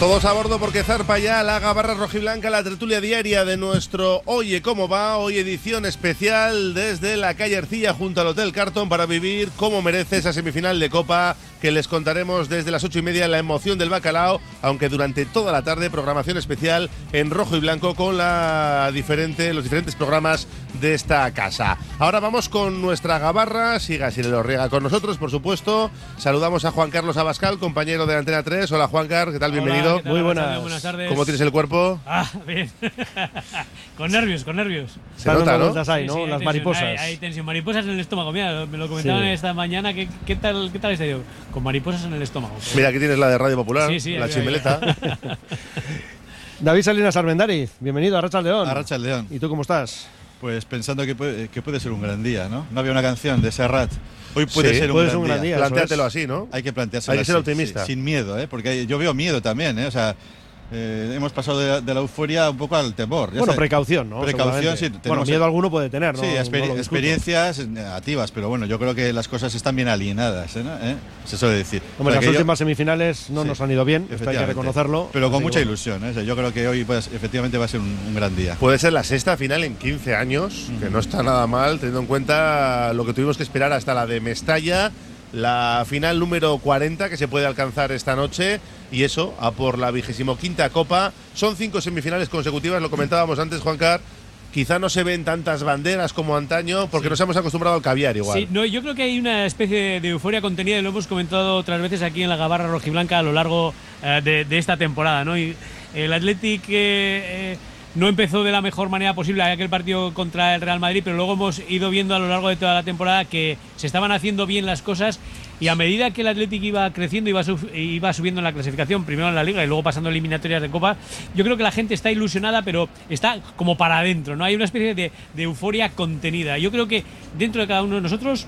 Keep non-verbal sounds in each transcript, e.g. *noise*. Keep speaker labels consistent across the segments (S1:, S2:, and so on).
S1: Todos a bordo porque zarpa ya la gabarra rojiblanca, la tertulia diaria de nuestro Oye cómo va, hoy edición especial desde la calle Arcilla junto al Hotel Carton para vivir como merece esa semifinal de Copa que les contaremos desde las ocho y media la emoción del bacalao, aunque durante toda la tarde programación especial en rojo y blanco con los diferentes programas de esta casa. Ahora vamos con nuestra gabarra, siga si lo riega con nosotros, por supuesto. Saludamos a Juan Carlos Abascal, compañero de Antena 3. Hola Juan Carlos, ¿qué tal? Bienvenido.
S2: ¿qué tal?
S3: Muy buenas.
S2: Buenas tardes.
S1: ¿Cómo tienes el cuerpo?
S2: Ah, bien. *laughs* con nervios, con nervios.
S1: Se nota, ¿no?
S3: ahí,
S2: Sí,
S3: ¿no?
S2: sí, hay
S3: Las
S2: tensión,
S3: mariposas.
S2: Hay, hay tensión, mariposas en el estómago. Mira, me lo comentaban
S3: Sí.
S2: esta mañana. ¿Qué, qué tal, qué tal está yo? Con mariposas en el estómago.
S1: Mira, aquí tienes la de Radio Popular,
S2: Sí, sí,
S1: la
S2: ahí,
S1: chimeleta. *laughs*
S3: David Salinas Armendariz, bienvenido a Racha León.
S4: Arracha el León.
S3: ¿Y tú cómo estás?
S4: Pues pensando que puede, que puede ser un gran día, ¿no? No había una canción de Serrat. Hoy puede
S1: Sí,
S4: ser un,
S3: puede
S4: gran,
S3: ser un gran
S4: día.
S3: día.
S1: Plantéatelo así, ¿no?
S4: Hay que plantearse
S1: Hay que ser optimista.
S4: sin miedo, ¿eh? Porque yo veo miedo también, ¿eh? O sea, eh, hemos pasado de la, de la euforia un poco al temor. Ya
S3: Bueno, precaución, ¿no?
S4: Precaución, sí.
S3: Bueno, miedo alguno puede tener, ¿no?
S4: Sí, exper- experiencias negativas, pero bueno, yo creo que las cosas están bien alineadas, ¿eh? ¿no? ¿Eh? Se suele decir.
S3: Hombre, las
S4: yo-
S3: últimas semifinales no
S4: Sí,
S3: nos han ido bien, esto hay que reconocerlo.
S4: Pero con mucha ilusión, ¿eh? Yo creo que hoy pues, efectivamente va a ser un, un gran día.
S1: Puede ser la sexta final en 15 años, que no está nada mal, teniendo en cuenta lo que tuvimos que esperar hasta la de Mestalla, la final número 40 que se puede alcanzar esta noche, y eso, a por la vigésimo quinta Copa. Son cinco semifinales consecutivas, lo comentábamos antes, Juan Car. Quizá no se ven tantas banderas como antaño, porque nos hemos acostumbrado al caviar igual.
S2: Sí, no, yo creo que hay una especie de euforia contenida y lo hemos comentado otras veces aquí en la Gabarra Rojiblanca a lo largo eh, de, de esta temporada. ¿no? Y el Athletic eh, eh, no empezó de la mejor manera posible aquel partido contra el Real Madrid, pero luego hemos ido viendo a lo largo de toda la temporada que se estaban haciendo bien las cosas y a medida que el Athletic iba creciendo, iba, iba subiendo en la clasificación, primero en la Liga y luego pasando eliminatorias de Copa, yo creo que la gente está ilusionada, pero está como para adentro, ¿no? Hay una especie de euforia contenida. Yo creo que dentro de cada uno de nosotros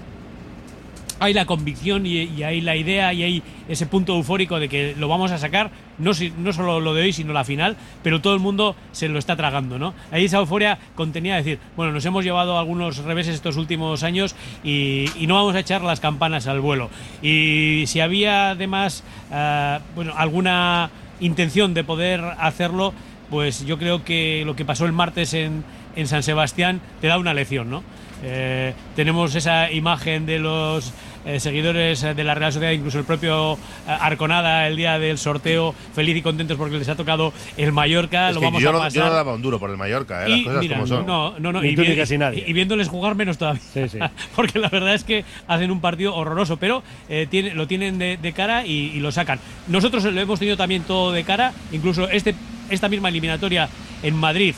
S2: hay la convicción y, hay la idea y hay ese punto eufórico de que lo vamos a sacar, no, no solo lo de hoy, sino la final, pero todo el mundo se lo está tragando, ¿no? Hay esa euforia contenida de decir, bueno, nos hemos llevado algunos reveses estos últimos años y, y no vamos a echar las campanas al vuelo. Y si había además, ah, bueno, alguna intención de poder hacerlo, pues yo creo que lo que pasó el martes en, en San Sebastián te da una lección, ¿no? Eh, tenemos esa imagen de los eh, seguidores eh, de la Real Sociedad, incluso el propio eh, Arconada el día del sorteo, feliz y contentos porque les ha tocado el Mallorca,
S1: Es
S2: lo
S1: que
S2: vamos
S1: yo,
S2: a
S1: no,
S2: pasar.
S1: yo no daba un duro por el Mallorca, ¿eh? las
S2: Y
S1: cosas
S2: mira,
S1: como son.
S2: no, no, no,
S3: Ni
S2: y,
S3: tú ni
S2: vi-
S3: casi nadie.
S2: y viéndoles jugar menos todavía.
S3: Sí, sí. *laughs*
S2: Porque la verdad es que hacen un partido horroroso, pero eh, tiene- lo tienen de, de cara y, y lo sacan. Nosotros lo hemos tenido también todo de cara, incluso este, esta misma eliminatoria en Madrid.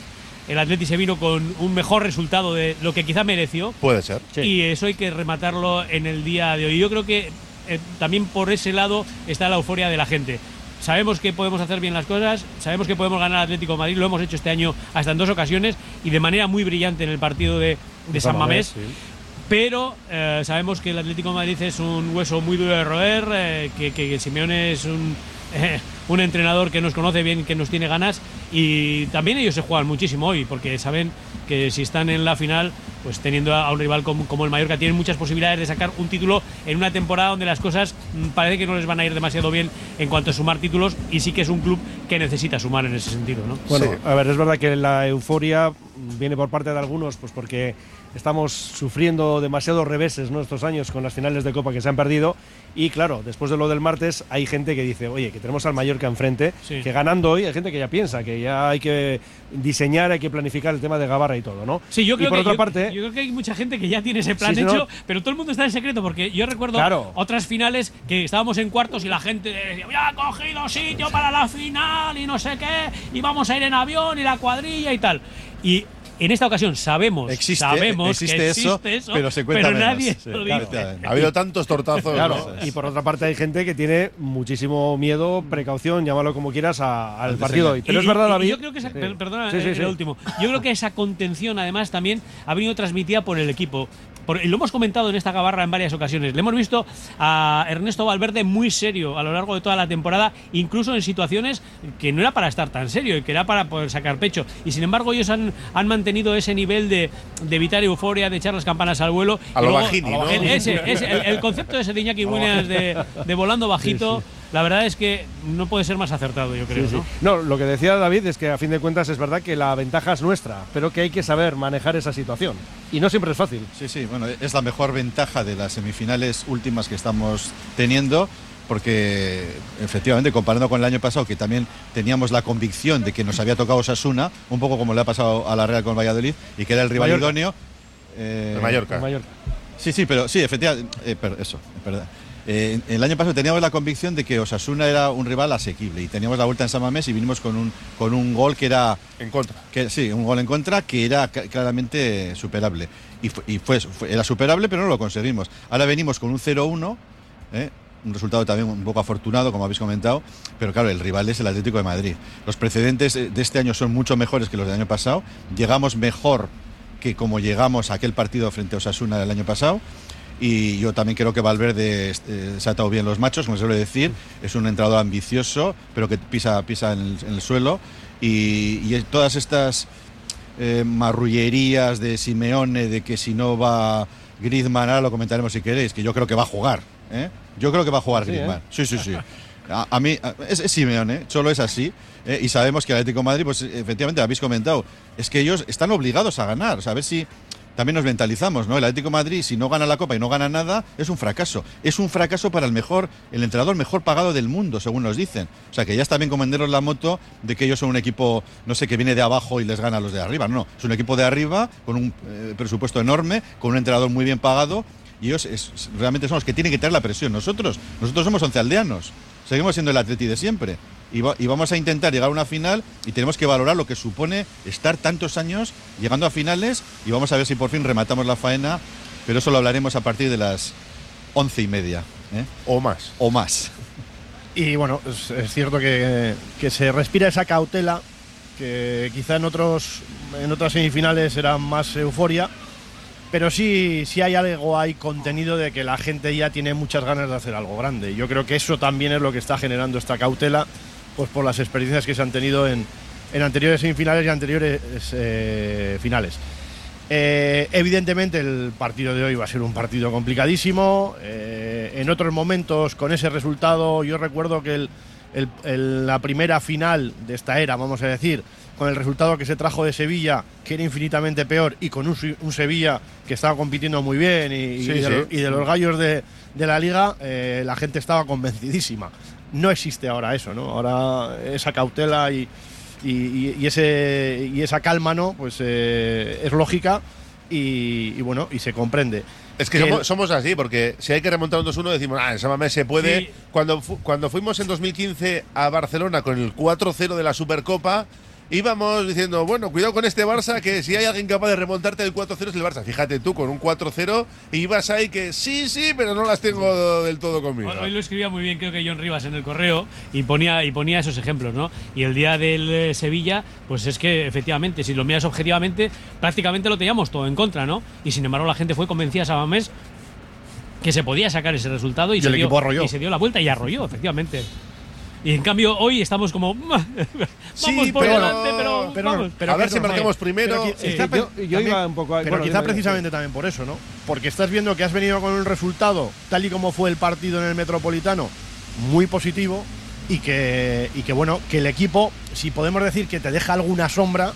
S2: El Atleti se vino con un mejor resultado de lo que quizá mereció.
S1: Puede ser.
S3: Sí.
S2: Y eso hay que rematarlo en el día de hoy. Yo creo que eh, también por ese lado está la euforia de la gente. Sabemos que podemos hacer bien las cosas, sabemos que podemos ganar al Atlético de Madrid, lo hemos hecho este año hasta en dos ocasiones y de manera muy brillante en el partido de, de San Mamés.
S3: sí.
S2: Pero eh, sabemos que el Atlético de Madrid es un hueso muy duro de roer, eh, que, que Simeone es un, *laughs* eh, un entrenador que nos conoce bien, que nos tiene ganas y también ellos se juegan muchísimo hoy porque saben que si están en la final, pues teniendo a un rival como, como el Mallorca, tienen muchas posibilidades de sacar un título en una temporada donde las cosas mm, parece que no les van a ir demasiado bien en cuanto a sumar títulos y sí que es un club que necesita sumar en ese sentido, ¿no?
S3: Bueno,
S1: Sí.
S3: a ver, es verdad que la euforia viene por parte de algunos, pues porque estamos sufriendo demasiados reveses ¿no? estos años con las finales de Copa que se han perdido. Y claro, después de lo del martes, hay gente que dice, oye, que tenemos al Mallorca enfrente,
S2: Sí.
S3: que ganando hoy, hay gente que ya piensa que ya hay que diseñar, hay que planificar el tema de Gabarra y todo, ¿no?
S2: Sí, yo
S3: y
S2: creo,
S3: por
S2: que,
S3: otra
S2: yo-
S3: parte,
S2: yo creo que hay mucha gente que ya tiene ese plan
S3: Sí,
S2: hecho,
S3: no.
S2: pero todo el mundo está en secreto, porque yo recuerdo
S3: Claro.
S2: otras finales que estábamos en cuartos y la gente decía, ya he cogido sitio para la final y no sé qué, y vamos a ir en avión y la cuadrilla y tal. Y En esta ocasión sabemos,
S4: Existe-
S2: sabemos
S4: existe
S2: que
S4: eso,
S2: existe eso,
S4: pero se cuenta
S2: pero
S4: menos.
S2: nadie
S4: Sí,
S2: lo
S4: claro,
S2: dice.
S1: Ha habido tantos tortazos.
S3: Claro,
S1: ¿no?
S3: y por otra parte hay gente que tiene muchísimo miedo, precaución, llámalo como quieras, a- al partido hoy. Pero
S2: Y-
S3: es verdad, David.
S2: Yo creo que esa,
S3: Sí.
S2: per- perdona,
S3: Sí, sí, sí.
S2: el último. Yo creo que esa contención, además, también ha venido transmitida por el equipo. Por- y lo hemos comentado en esta gabarra en varias ocasiones. Le hemos visto a Ernesto Valverde muy serio a lo largo de toda la temporada, incluso en situaciones que no era para estar tan serio y que era para poder sacar pecho. Y sin embargo, ellos han, han mantenido ese nivel de, de evitar euforia, de echar las campanas al vuelo.
S1: A lo
S2: luego-
S1: ¿no?
S2: el- ese- *laughs* ese- el, el concepto ese de Iñaki Williams de, de volando bajito, la verdad es que no puede ser más acertado, yo creo.
S3: Sí, sí.
S2: ¿no?
S3: No, lo que decía David es que a fin de cuentas es verdad que la ventaja es nuestra, pero que hay que saber manejar esa situación. Y no siempre es fácil.
S4: Sí, sí, bueno, es la mejor ventaja de las semifinales últimas que estamos teniendo, porque efectivamente, comparando con el año pasado, que también teníamos la convicción de que nos había tocado Sasuna, un poco como le ha pasado a la Real con Valladolid, y que era el rival
S3: Mallorca.
S4: idóneo. eh,
S1: De Mallorca.
S3: En Mallorca.
S4: Sí, sí, pero sí, efectivamente, eh, pero eso, es verdad. Eh, el año pasado teníamos la convicción de que Osasuna era un rival asequible y teníamos la vuelta en San Mamés y vinimos con un, con un gol que era
S1: En contra.
S4: que, sí, un gol en contra que era claramente superable. Y, fue, y fue- fue- era superable, pero no lo conseguimos. Ahora venimos con un 0-1, ¿eh? Un resultado también un poco afortunado, como habéis comentado, pero claro, el rival es el Atlético de Madrid. Los precedentes de este año son mucho mejores que los del año pasado. Llegamos mejor que como llegamos a aquel partido frente a Osasuna del año pasado. Y yo también creo que Valverde eh, se ha atado bien los machos, como se suele decir. Es un entrenador ambicioso, pero que pisa, pisa en, el, suelo. Y, y todas estas eh, marrullerías de Simeone, de que si no va Griezmann, ahora lo comentaremos si queréis, que yo creo que va a jugar. ¿Eh? Yo creo que va a jugar
S3: Sí,
S4: Griezmann. Sí, sí, sí. A, a mí, a- es, es Simeone, solo es así. ¿eh? y sabemos que el Atlético de Madrid, pues efectivamente, habéis comentado, es que ellos están obligados a ganar. O sea, a ver si también nos mentalizamos, ¿no? El Atlético de Madrid, si no gana la Copa y no gana nada, es un fracaso. Es un fracaso para el mejor, el entrenador mejor pagado del mundo, según nos dicen. O sea, que ya está bien comenderos la moto de que ellos son un equipo, no sé, que viene de abajo y les gana a los de arriba. No, es un equipo de arriba, con un eh, presupuesto enorme, con un entrenador muy bien pagado. Y ellos es- realmente son los que tienen que tener la presión. Nosotros, nosotros somos once aldeanos. Seguimos siendo el Atleti de siempre. Y, va- y vamos a intentar llegar a una final y tenemos que valorar lo que supone estar tantos años llegando a finales y vamos a ver si por fin rematamos la faena, pero eso lo hablaremos a partir de las once y media ¿eh?
S1: O más.
S4: o más.
S5: Y bueno, es, es cierto que, que se respira esa cautela, que quizá en otros en otras semifinales era más euforia, pero sí, sí hay algo, hay contenido de que la gente ya tiene muchas ganas de hacer algo grande. Yo creo que eso también es lo que está generando esta cautela, pues por las experiencias que se han tenido en, anteriores semifinales y anteriores eh, finales. Eh, evidentemente el partido de hoy va a ser un partido complicadísimo. Eh, en otros momentos con ese resultado, yo recuerdo que el- la primera final de esta era, vamos a decir, con el resultado que se trajo de Sevilla, que era infinitamente peor, y con un, un Sevilla que estaba compitiendo muy bien y, de,
S1: sí.
S5: lo- y de los gallos de, de la liga, eh, la gente estaba convencidísima. No existe ahora eso, ¿no? Ahora esa cautela y, y, ese, y esa calma, ¿no? Pues eh, es lógica y, bueno, y se comprende.
S1: Es que somos, así, porque si hay que remontar un 2-1 decimos, ah, en San Mamés se puede.
S2: Sí.
S1: Cuando, fu- cuando fuimos en 2015 a Barcelona con el 4-0 de la Supercopa, íbamos diciendo, bueno, cuidado con este Barça, que si hay alguien capaz de remontarte del 4-0 es el Barça. Fíjate tú, con un 4-0 y ibas ahí que sí, sí, pero no las tengo del todo conmigo.
S2: Hoy lo escribía muy bien, creo que John Rivas en el correo y ponía y ponía esos ejemplos, ¿no? Y el día del eh, Sevilla, pues es que efectivamente, si lo miras objetivamente, prácticamente lo teníamos todo en contra, ¿no? Y sin embargo la gente fue convencida a Sabamés que se podía sacar ese resultado y,
S5: Y
S2: se
S5: el
S2: dio,
S5: equipo arrolló.
S2: y se dio la vuelta y arrolló, efectivamente. Y en cambio hoy estamos como *laughs* vamos
S1: Sí,
S2: por
S1: pero-
S2: delante, pero,
S5: pero-
S2: vamos.
S5: pero
S1: a ver si marcamos primero.
S5: pero quizá-
S3: yo- yo
S5: también-
S3: iba un poco a-
S5: Pero
S3: bueno,
S5: quizá
S3: dime,
S5: precisamente también por eso, ¿no? Porque estás viendo que has venido con un resultado, tal y como fue el partido en el Metropolitano, muy positivo y que, y que bueno, que el equipo, si podemos decir que te deja alguna sombra,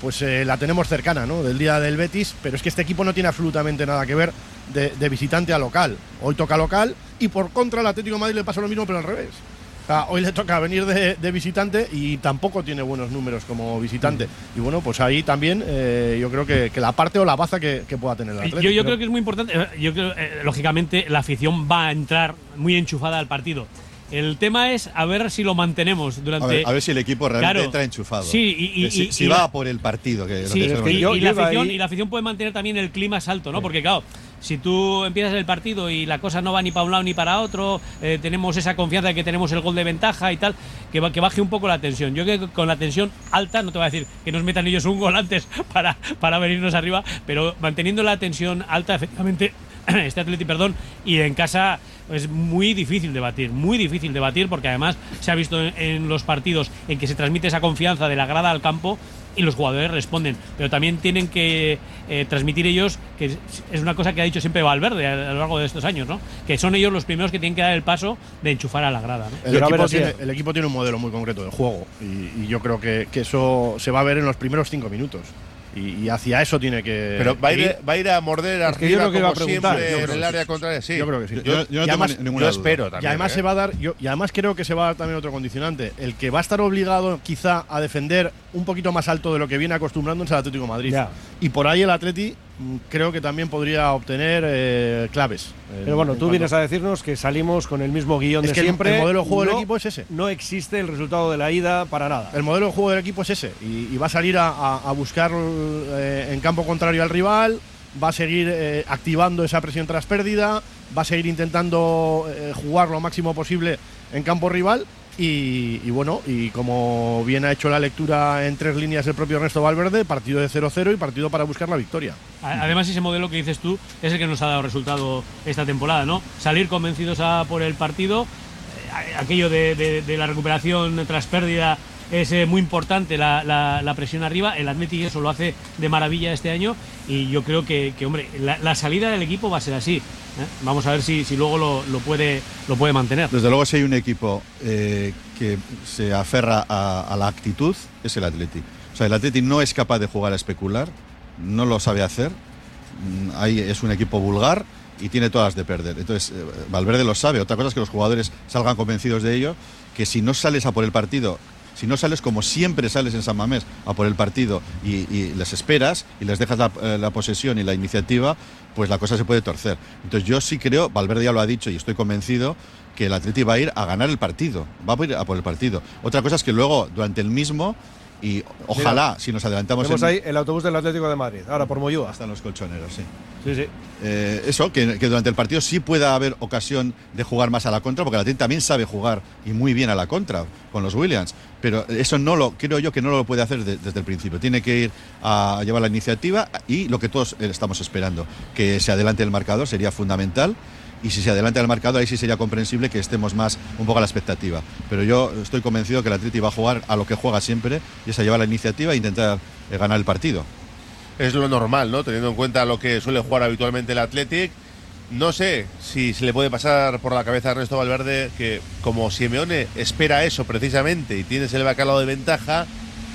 S5: pues eh, la tenemos cercana, ¿no? Del día del Betis, pero es que este equipo no tiene absolutamente nada que ver de, de visitante a local. Hoy toca local y por contra el Atlético de Madrid le pasa lo mismo, pero al revés. Sea, hoy le toca venir de, de visitante y tampoco tiene buenos números como visitante. Y bueno, pues ahí también eh, yo creo que, que la parte o la baza que, que pueda tener el Atlético.
S2: Yo, yo creo que es muy importante. eh, Yo creo, eh, lógicamente, la afición va a entrar muy enchufada al partido. El tema es a ver si lo mantenemos durante.
S4: A ver, a ver si el equipo realmente
S2: Claro.
S4: entra enchufado.
S2: Sí, y-
S4: si,
S2: y-
S4: si
S2: y
S4: va
S2: la-
S4: por el partido. Que lo
S2: Sí,
S4: que
S2: y,
S4: es
S3: que yo-
S2: y la
S3: yo iba
S2: afición,
S3: ahí-
S2: y la afición puede mantener también el clima salto, ¿no? Porque claro, si tú empiezas el partido y la cosa no va ni para un lado ni para otro, eh, tenemos esa confianza de que tenemos el gol de ventaja y tal, que, que baje un poco la tensión. Yo creo que con la tensión alta, no te voy a decir que nos metan ellos un gol antes *laughs* para, para venirnos arriba, pero manteniendo la tensión alta, efectivamente, *clears throat* este Atleti, perdón, y en casa es muy difícil de batir, muy difícil de batir, porque además se ha visto en los partidos en que se transmite esa confianza de la grada al campo y los jugadores responden. Pero también tienen que eh, transmitir ellos, que es- una cosa que ha dicho siempre Valverde a, a lo largo de estos años, ¿no? Que son ellos los primeros que tienen que dar el paso de enchufar a la grada, ¿no?
S5: El equipo, tiene,
S3: es.
S5: el equipo tiene un modelo muy concreto de juego y, y yo creo que, que eso se va a ver en los primeros cinco minutos. Y, y hacia eso tiene que.
S1: Pero va a, ir, va a ir a morder
S3: Es que yo
S1: arriba como
S3: a preguntar,
S1: siempre
S3: yo
S1: en el área contraria. Sí.
S5: Yo creo que sí.
S4: Yo, yo no
S5: Y
S4: tengo
S5: además-
S4: duda.
S1: espero
S5: Y
S1: también.
S5: además
S1: ¿eh?
S5: se va a dar, yo, y además creo que se va a dar también otro condicionante. El que va a estar obligado quizá a defender un poquito más alto de lo que viene acostumbrando es el Atlético de Madrid.
S3: Ya.
S5: Y por ahí el Atleti mm, creo que también podría obtener eh, claves. En-
S3: Pero bueno,
S5: en
S3: tú vienes a decirnos que salimos con el mismo guion
S5: Es
S3: de
S5: que
S3: siempre.
S5: el modelo de juego del equipo es ese.
S3: No existe el resultado de la ida para nada.
S5: El modelo de juego del equipo es ese y, y va a salir a, a- a buscar eh, en campo contrario al rival, va a seguir eh, activando esa presión tras pérdida, va a seguir intentando jugar lo máximo posible en campo rival y, bueno, y como bien ha hecho la lectura en tres líneas el propio Ernesto Valverde, partido de 0-0 y partido para buscar la victoria.
S2: Además, ese modelo que dices tú es el que nos ha dado resultado esta temporada, ¿no? Salir convencidos por el partido, eh, aquello de la recuperación tras pérdida es eh, muy importante, la, la- presión arriba. El Athletic eso lo hace de maravilla este año y yo creo que, que, hombre, la, la salida del equipo va a ser así. ¿eh? Vamos a ver si, si luego lo, lo puede, lo puede mantener.
S4: Desde luego, si hay un equipo eh, que se aferra a, la actitud, es el Atleti. O sea, el Atleti no es capaz de jugar a especular, no lo sabe hacer. Mm, Ahí es un equipo vulgar y tiene todas de perder. Entonces, Valverde lo sabe. Otra cosa es que los jugadores salgan convencidos de ello, que si no sales a por el partido, si no sales como siempre sales en San Mamés a por el partido y, les esperas y les dejas la, eh, la posesión y la iniciativa, pues la cosa se puede torcer. Entonces yo sí creo, Valverde ya lo ha dicho y estoy convencido, que el Atleti va a ir a ganar el partido, va a ir a por el partido. Otra cosa es que luego, durante el mismo, y ojalá, si nos adelantamos
S3: Tenemos
S4: en-
S3: ahí el autobús del Atlético de Madrid, ahora por Moyúa.
S4: hasta los colchoneros, sí.
S3: Sí, sí.
S4: Eh, eso, que, que durante el partido sí pueda haber ocasión de jugar más a la contra, porque el Atleti también sabe jugar y muy bien a la contra con los Williams. Pero eso no lo, creo yo que no lo puede hacer de- desde el principio. Tiene que ir a llevar la iniciativa y lo que todos eh, estamos esperando, que se adelante el marcador sería fundamental. Y si se adelanta el marcador, ahí sí sería comprensible que estemos más un poco a la expectativa. Pero yo estoy convencido que el Atleti va a jugar a lo que juega siempre, y es a la iniciativa e intentar eh, ganar el partido.
S1: Es lo normal, ¿no? Teniendo en cuenta lo que suele jugar habitualmente el Athletic. No sé si se le puede pasar por la cabeza a Ernesto Valverde que como Simeone espera eso precisamente y tienes el bacalao de ventaja,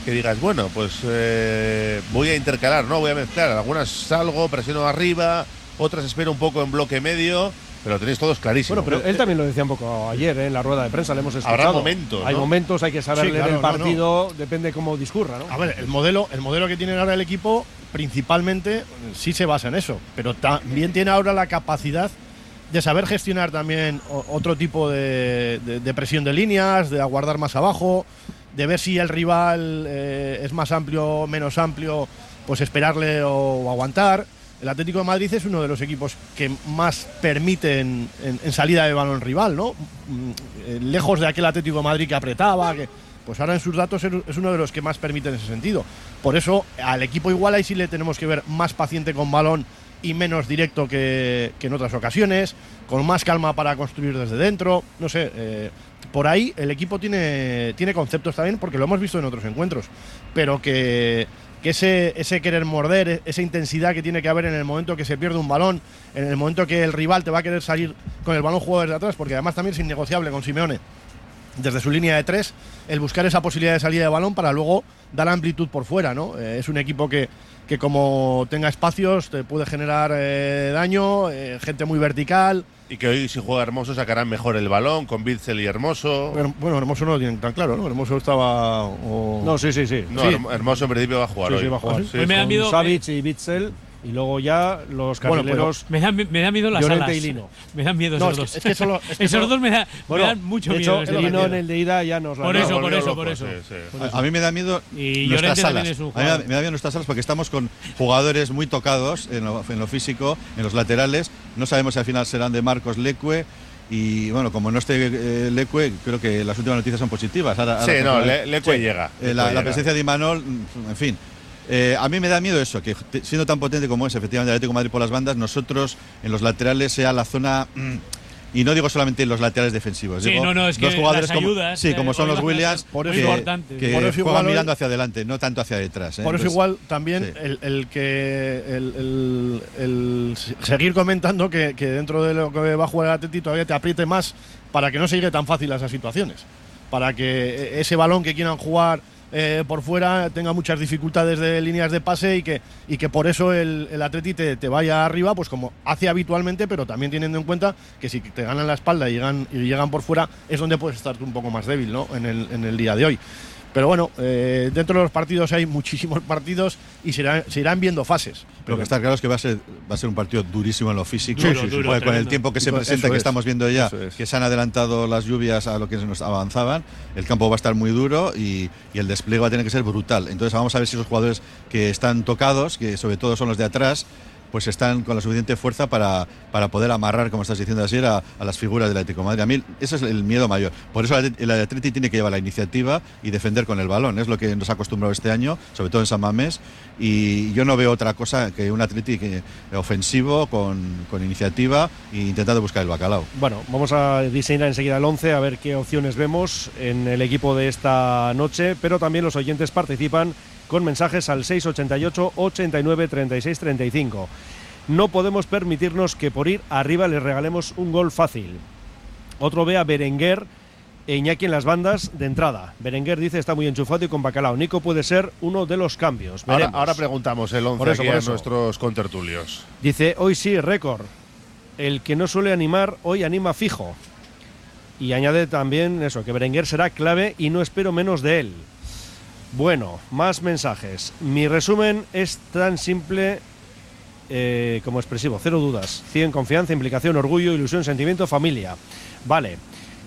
S1: que digas, bueno, pues eh, voy a intercalar, ¿no? Voy a mezclar. Algunas salgo, presiono arriba, otras espero un poco en bloque medio, pero lo tenéis todos clarísimo.
S3: Bueno, pero él también lo decía un poco ayer ¿eh? en la rueda de prensa, le hemos escuchado.
S1: Habrá momentos,
S3: Hay
S1: ¿no?
S3: momentos, hay que saber
S5: Sí,
S3: leer
S5: claro,
S3: el
S5: no,
S3: partido, depende cómo discurra, ¿no?
S5: A ver, el modelo, el modelo que tiene ahora el equipo principalmente sí se basa en eso, pero también tiene ahora la capacidad de saber gestionar también otro tipo de, de- de presión de líneas, de aguardar más abajo, de ver si el rival eh, es más amplio o menos amplio, pues esperarle o, o aguantar. El Atlético de Madrid es uno de los equipos que más permiten en, salida de balón rival, ¿no? Mm, eh, lejos de aquel Atlético de Madrid que apretaba, que, pues ahora en sus datos es uno de los que más permite en ese sentido. Por eso al equipo igual ahí sí le tenemos que ver más paciente con balón y menos directo que, que en otras ocasiones, con más calma para construir desde dentro, no sé. eh, por ahí el equipo tiene, tiene conceptos también, porque lo hemos visto en otros encuentros, pero que, que ese, querer morder, esa intensidad que tiene que haber en el momento que se pierde un balón, en el momento que el rival te va a querer salir con el balón jugado desde atrás, porque además también es innegociable con Simeone desde su línea de tres, el buscar esa posibilidad de salida de balón para luego dar amplitud por fuera, ¿no? Eh, es un equipo que, que como tenga espacios te puede generar eh, daño, eh, gente muy vertical.
S1: Y que hoy si juega Hermoso sacarán mejor el balón con Bitzel y Hermoso.
S5: Bueno, Hermoso no lo tienen tan claro, ¿no? Hermoso estaba... o-
S3: No, sí, sí, sí.
S1: No,
S5: sí.
S1: Hermoso en principio va a jugar
S5: Sí,
S1: hoy.
S5: sí, va a jugar.
S1: Sí,
S2: Hoy me da miedo-
S3: Savic y Bitzel. Y luego ya los
S5: Bueno,
S3: carrileros.
S2: Me da, me da miedo las
S3: Llorente
S2: alas.
S3: y Lino. *laughs*
S2: Me dan miedo
S5: No,
S2: esos
S5: es que-
S2: dos.
S5: es que solo- es *laughs* que
S2: esos
S5: solo-
S2: dos me, da- me dan mucho
S3: de
S2: miedo.
S3: hecho, el. Lino en el de ida ya nos la
S2: Por eso, por eso,
S1: loco,
S2: por eso.
S1: sí, sí.
S4: A, a mí me da miedo
S2: Y
S4: nuestras salas.
S2: es un
S4: A mí me da,
S2: jugador.
S4: me da miedo nuestras salas porque estamos con jugadores muy tocados en lo, en lo físico, en los laterales. No sabemos si al final serán de Marcos Lecue. Y bueno, como no esté eh, Lecue, creo que las últimas noticias son positivas. Ahora- ahora
S1: Sí, no, Lecue
S4: Sí.
S1: llega.
S4: Eh,
S1: Lecue
S4: la, la
S1: llega.
S4: presencia de Imanol, mm, en fin. Eh, a mí me da miedo eso, que siendo tan potente como es efectivamente el Atlético de Madrid por las bandas, nosotros en los laterales sea la zona. mm, y no digo solamente los laterales defensivos.
S2: Sí,
S4: digo
S2: no, no, es que
S4: dos jugadores
S2: las
S4: como, sí,
S2: eh,
S4: como son
S2: hoy
S4: los Williams,
S5: Por
S4: que,
S5: eso-
S4: que
S5: Por eso
S4: juegan
S5: igual hoy-
S4: mirando hacia adelante, no tanto hacia detrás. ¿eh?
S5: Por eso igual también
S4: sí.
S5: el, el que el, el- el seguir comentando que, que dentro de lo que va a jugar el Atleti todavía te apriete más para que no se llegue tan fácil a esas situaciones. Para que ese balón que quieran jugar eh, por fuera tenga muchas dificultades de líneas de pase y que, y que por eso el, el Atleti te, te vaya arriba, pues como hace habitualmente, pero también teniendo en cuenta que si te ganan la espalda y llegan, y llegan por fuera, es donde puedes estar tú un poco más débil ¿no? en, el, en el día de hoy. Pero bueno, eh, dentro de los partidos hay muchísimos *laughs* partidos y se irán, se irán viendo fases.
S4: Lo que está claro es que va a ser, va a ser un partido durísimo en lo físico.
S2: Duro, Sí, sí, duro,
S4: con el tiempo que se presenta, que
S5: es.
S4: estamos viendo ya,
S5: es.
S4: que se han adelantado las lluvias a lo que nos avanzaban, el campo va a estar muy duro y, y el despliegue va a tener que ser brutal. Entonces vamos a ver si esos jugadores que están tocados, que sobre todo son los de atrás, pues están con la suficiente fuerza para, para poder amarrar, como estás diciendo así, a, las figuras del Atlético de Madrid. A mí ese es el miedo mayor. Por eso el Atleti- tiene que llevar la iniciativa y defender con el balón. Es lo que nos ha acostumbrado este año, sobre todo en San Mamés. Y yo no veo otra cosa que un Atleti que- ofensivo, con, con iniciativa e intentando buscar el bacalao.
S3: Bueno, vamos a diseñar enseguida el 11 a ver qué opciones vemos en el equipo de esta noche, pero también los oyentes participan con mensajes al 688 89 36 35. No podemos permitirnos que por ir arriba les regalemos un gol fácil. Otro ve a Berenguer e Iñaki en las bandas de entrada. Berenguer dice está muy enchufado y con bacalao. Nico puede ser uno de los cambios.
S1: Ahora, ahora preguntamos el 11
S3: Por eso,
S1: a nuestros contertulios.
S3: Dice, hoy sí, récord. El que no suele animar, hoy anima fijo. Y añade también eso, que Berenguer será clave y no espero menos de él. Bueno, más mensajes. Mi resumen es tan simple eh, como expresivo, cero dudas. 100 confianza, implicación, orgullo, ilusión, sentimiento, familia. Vale.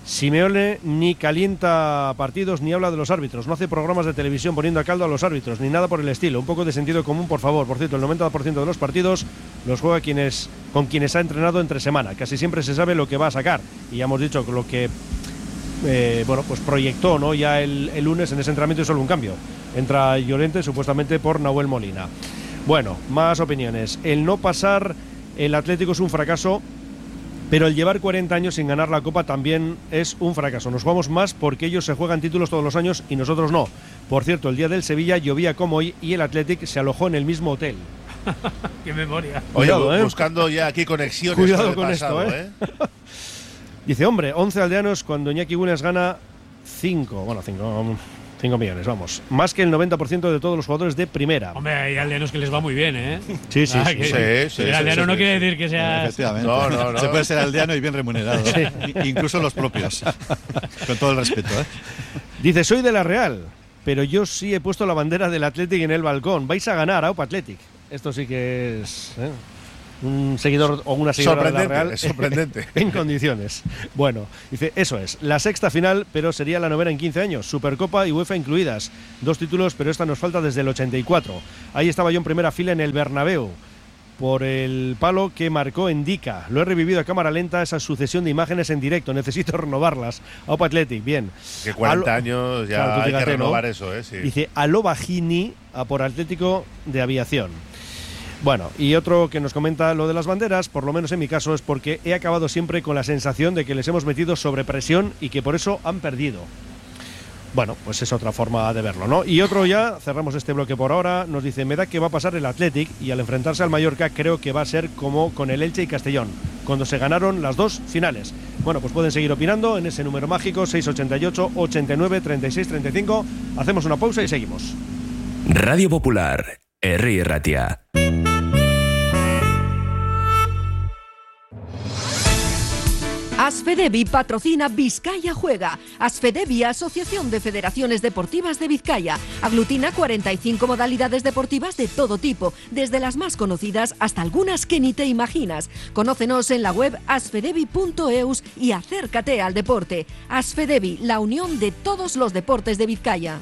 S3: Simeone ni calienta partidos ni habla de los árbitros, no hace programas de televisión poniendo a caldo a los árbitros, ni nada por el estilo. Un poco de sentido común, por favor. Por cierto, el 90% de los partidos los juega quienes, con quienes ha entrenado entre semana. Casi siempre se sabe lo que va a sacar. Y ya hemos dicho lo que eh, bueno, pues proyectó ¿no? ya el, el lunes en ese entrenamiento y solo un cambio. Entra Llorente supuestamente por Nahuel Molina. Bueno, más opiniones. El no pasar el Atlético es un fracaso, pero el llevar 40 años sin ganar la Copa también es un fracaso. Nos jugamos más porque ellos se juegan títulos todos los años y nosotros no. Por cierto, el día del Sevilla llovía como hoy y el Athletic se alojó en el mismo hotel. *laughs*
S2: Qué memoria.
S1: Oye,
S3: Cuidado, ¿eh?
S1: buscando ya aquí conexiones
S3: Cuidado
S1: con el
S3: con
S1: pasado,
S3: esto,
S1: ¿eh? *laughs*
S3: Dice, hombre, 11 aldeanos cuando Iñaki Williams gana 5, bueno, 5 5 millones, vamos. Más que el 90% de todos los jugadores de primera.
S2: Hombre, hay aldeanos que les va muy bien, ¿eh?
S3: Sí, sí,
S2: Ah,
S3: sí,
S2: que-
S1: sí, sí,
S2: el aldeano
S1: sí,
S2: no quiere decir que sea.
S4: Efectivamente.
S1: No, no, no.
S4: Se puede ser aldeano y bien remunerado. Incluso los propios. *laughs* Con todo el respeto. ¿eh?
S3: Dice, soy de la Real, pero yo sí he puesto la bandera del Athletic en el balcón. Vais a ganar, Aupa Athletic. Esto sí que es ¿eh? Un seguidor o una seguidora de la
S1: Sorprendente,
S3: Real.
S1: es sorprendente. *laughs*
S3: en condiciones. Bueno, dice, eso es, la sexta final, pero sería la novena en 15 años, Supercopa y UEFA incluidas. Dos títulos, pero esta nos falta desde el 84. Ahí estaba yo en primera fila en el Bernabéu, por el palo que marcó en Dica. Lo he revivido a cámara lenta, esa sucesión de imágenes en directo, *laughs* necesito renovarlas. Aupa Athletic, bien.
S1: Que 40
S3: Alo-
S1: años ya
S3: Claro,
S1: hay que renovar eso, ¿eh? Sí.
S3: Dice a por Atlético de Aviación. Bueno, y otro que nos comenta lo de las banderas, por lo menos en mi caso, es porque he acabado siempre con la sensación de que les hemos metido sobre presión y que por eso han perdido. Bueno, pues es otra forma de verlo, ¿no? Y otro ya, cerramos este bloque por ahora, nos dice, me da que va a pasar el Athletic y al enfrentarse al Mallorca creo que va a ser como con el Elche y Castellón, cuando se ganaron las dos finales. Bueno, pues pueden seguir opinando en ese número mágico 688 89 36 35. Hacemos una pausa y seguimos.
S6: Radio Popular, R. Ratia.
S7: Asfedevi patrocina Vizcaya Juega. Asfedevi, Asociación de Federaciones Deportivas de Vizcaya. Aglutina 45 modalidades deportivas de todo tipo, desde las más conocidas hasta algunas que ni te imaginas. Conócenos en la web asfedevi.eus y acércate al deporte. Asfedevi, la unión de todos los deportes de Vizcaya.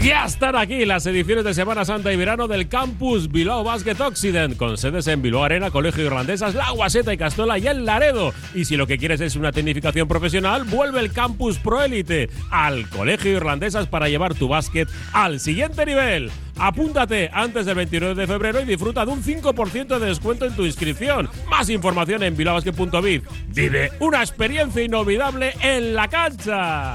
S8: Ya están aquí las ediciones de Semana Santa y Verano del Campus Bilbao Basket Occident, con sedes en Bilbao Arena, Colegio Irlandesas, La Guaseta y Castola y el Laredo. Y si lo que quieres es una tecnificación profesional, vuelve el Campus Pro Elite al Colegio Irlandesas para llevar tu básquet al siguiente nivel. Apúntate antes del 29 de febrero y disfruta de un 5% de descuento en tu inscripción. Más información en bilbaobasket.biz. Vive una experiencia inolvidable en la cancha.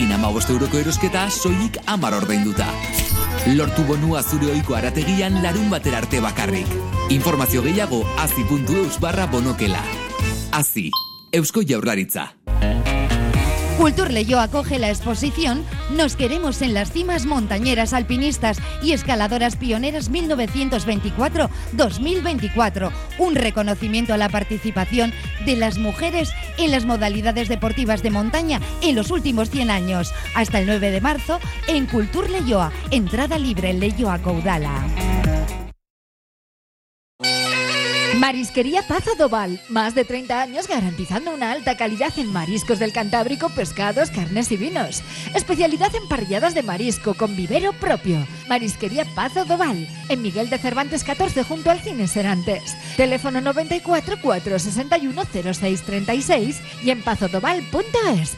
S9: Egin ama euroko erosketa soilik amar ordainduta. Lortu bonua zure oiko arategian larun batera arte bakarrik. Informazio gehiago azi.eus barra bonokela. Azi, Eusko Jaurlaritza.
S10: Cultur Leyo acoge la exposición Nos queremos en las cimas montañeras alpinistas y escaladoras pioneras 1924-2024. Un reconocimiento a la participación de las mujeres en las modalidades deportivas de montaña en los últimos 100 años. Hasta el 9 de marzo en Cultur Leyoa. Entrada libre en Leyoa Caudala.
S11: Marisquería Pazo Doval, más de 30 años garantizando una alta calidad en mariscos del Cantábrico, pescados, carnes y vinos. Especialidad en parrilladas de marisco con vivero propio. Marisquería Pazo Doval, en Miguel de Cervantes 14 junto al Cine Serantes. Teléfono 94 461 0636 y en pazodoval.es.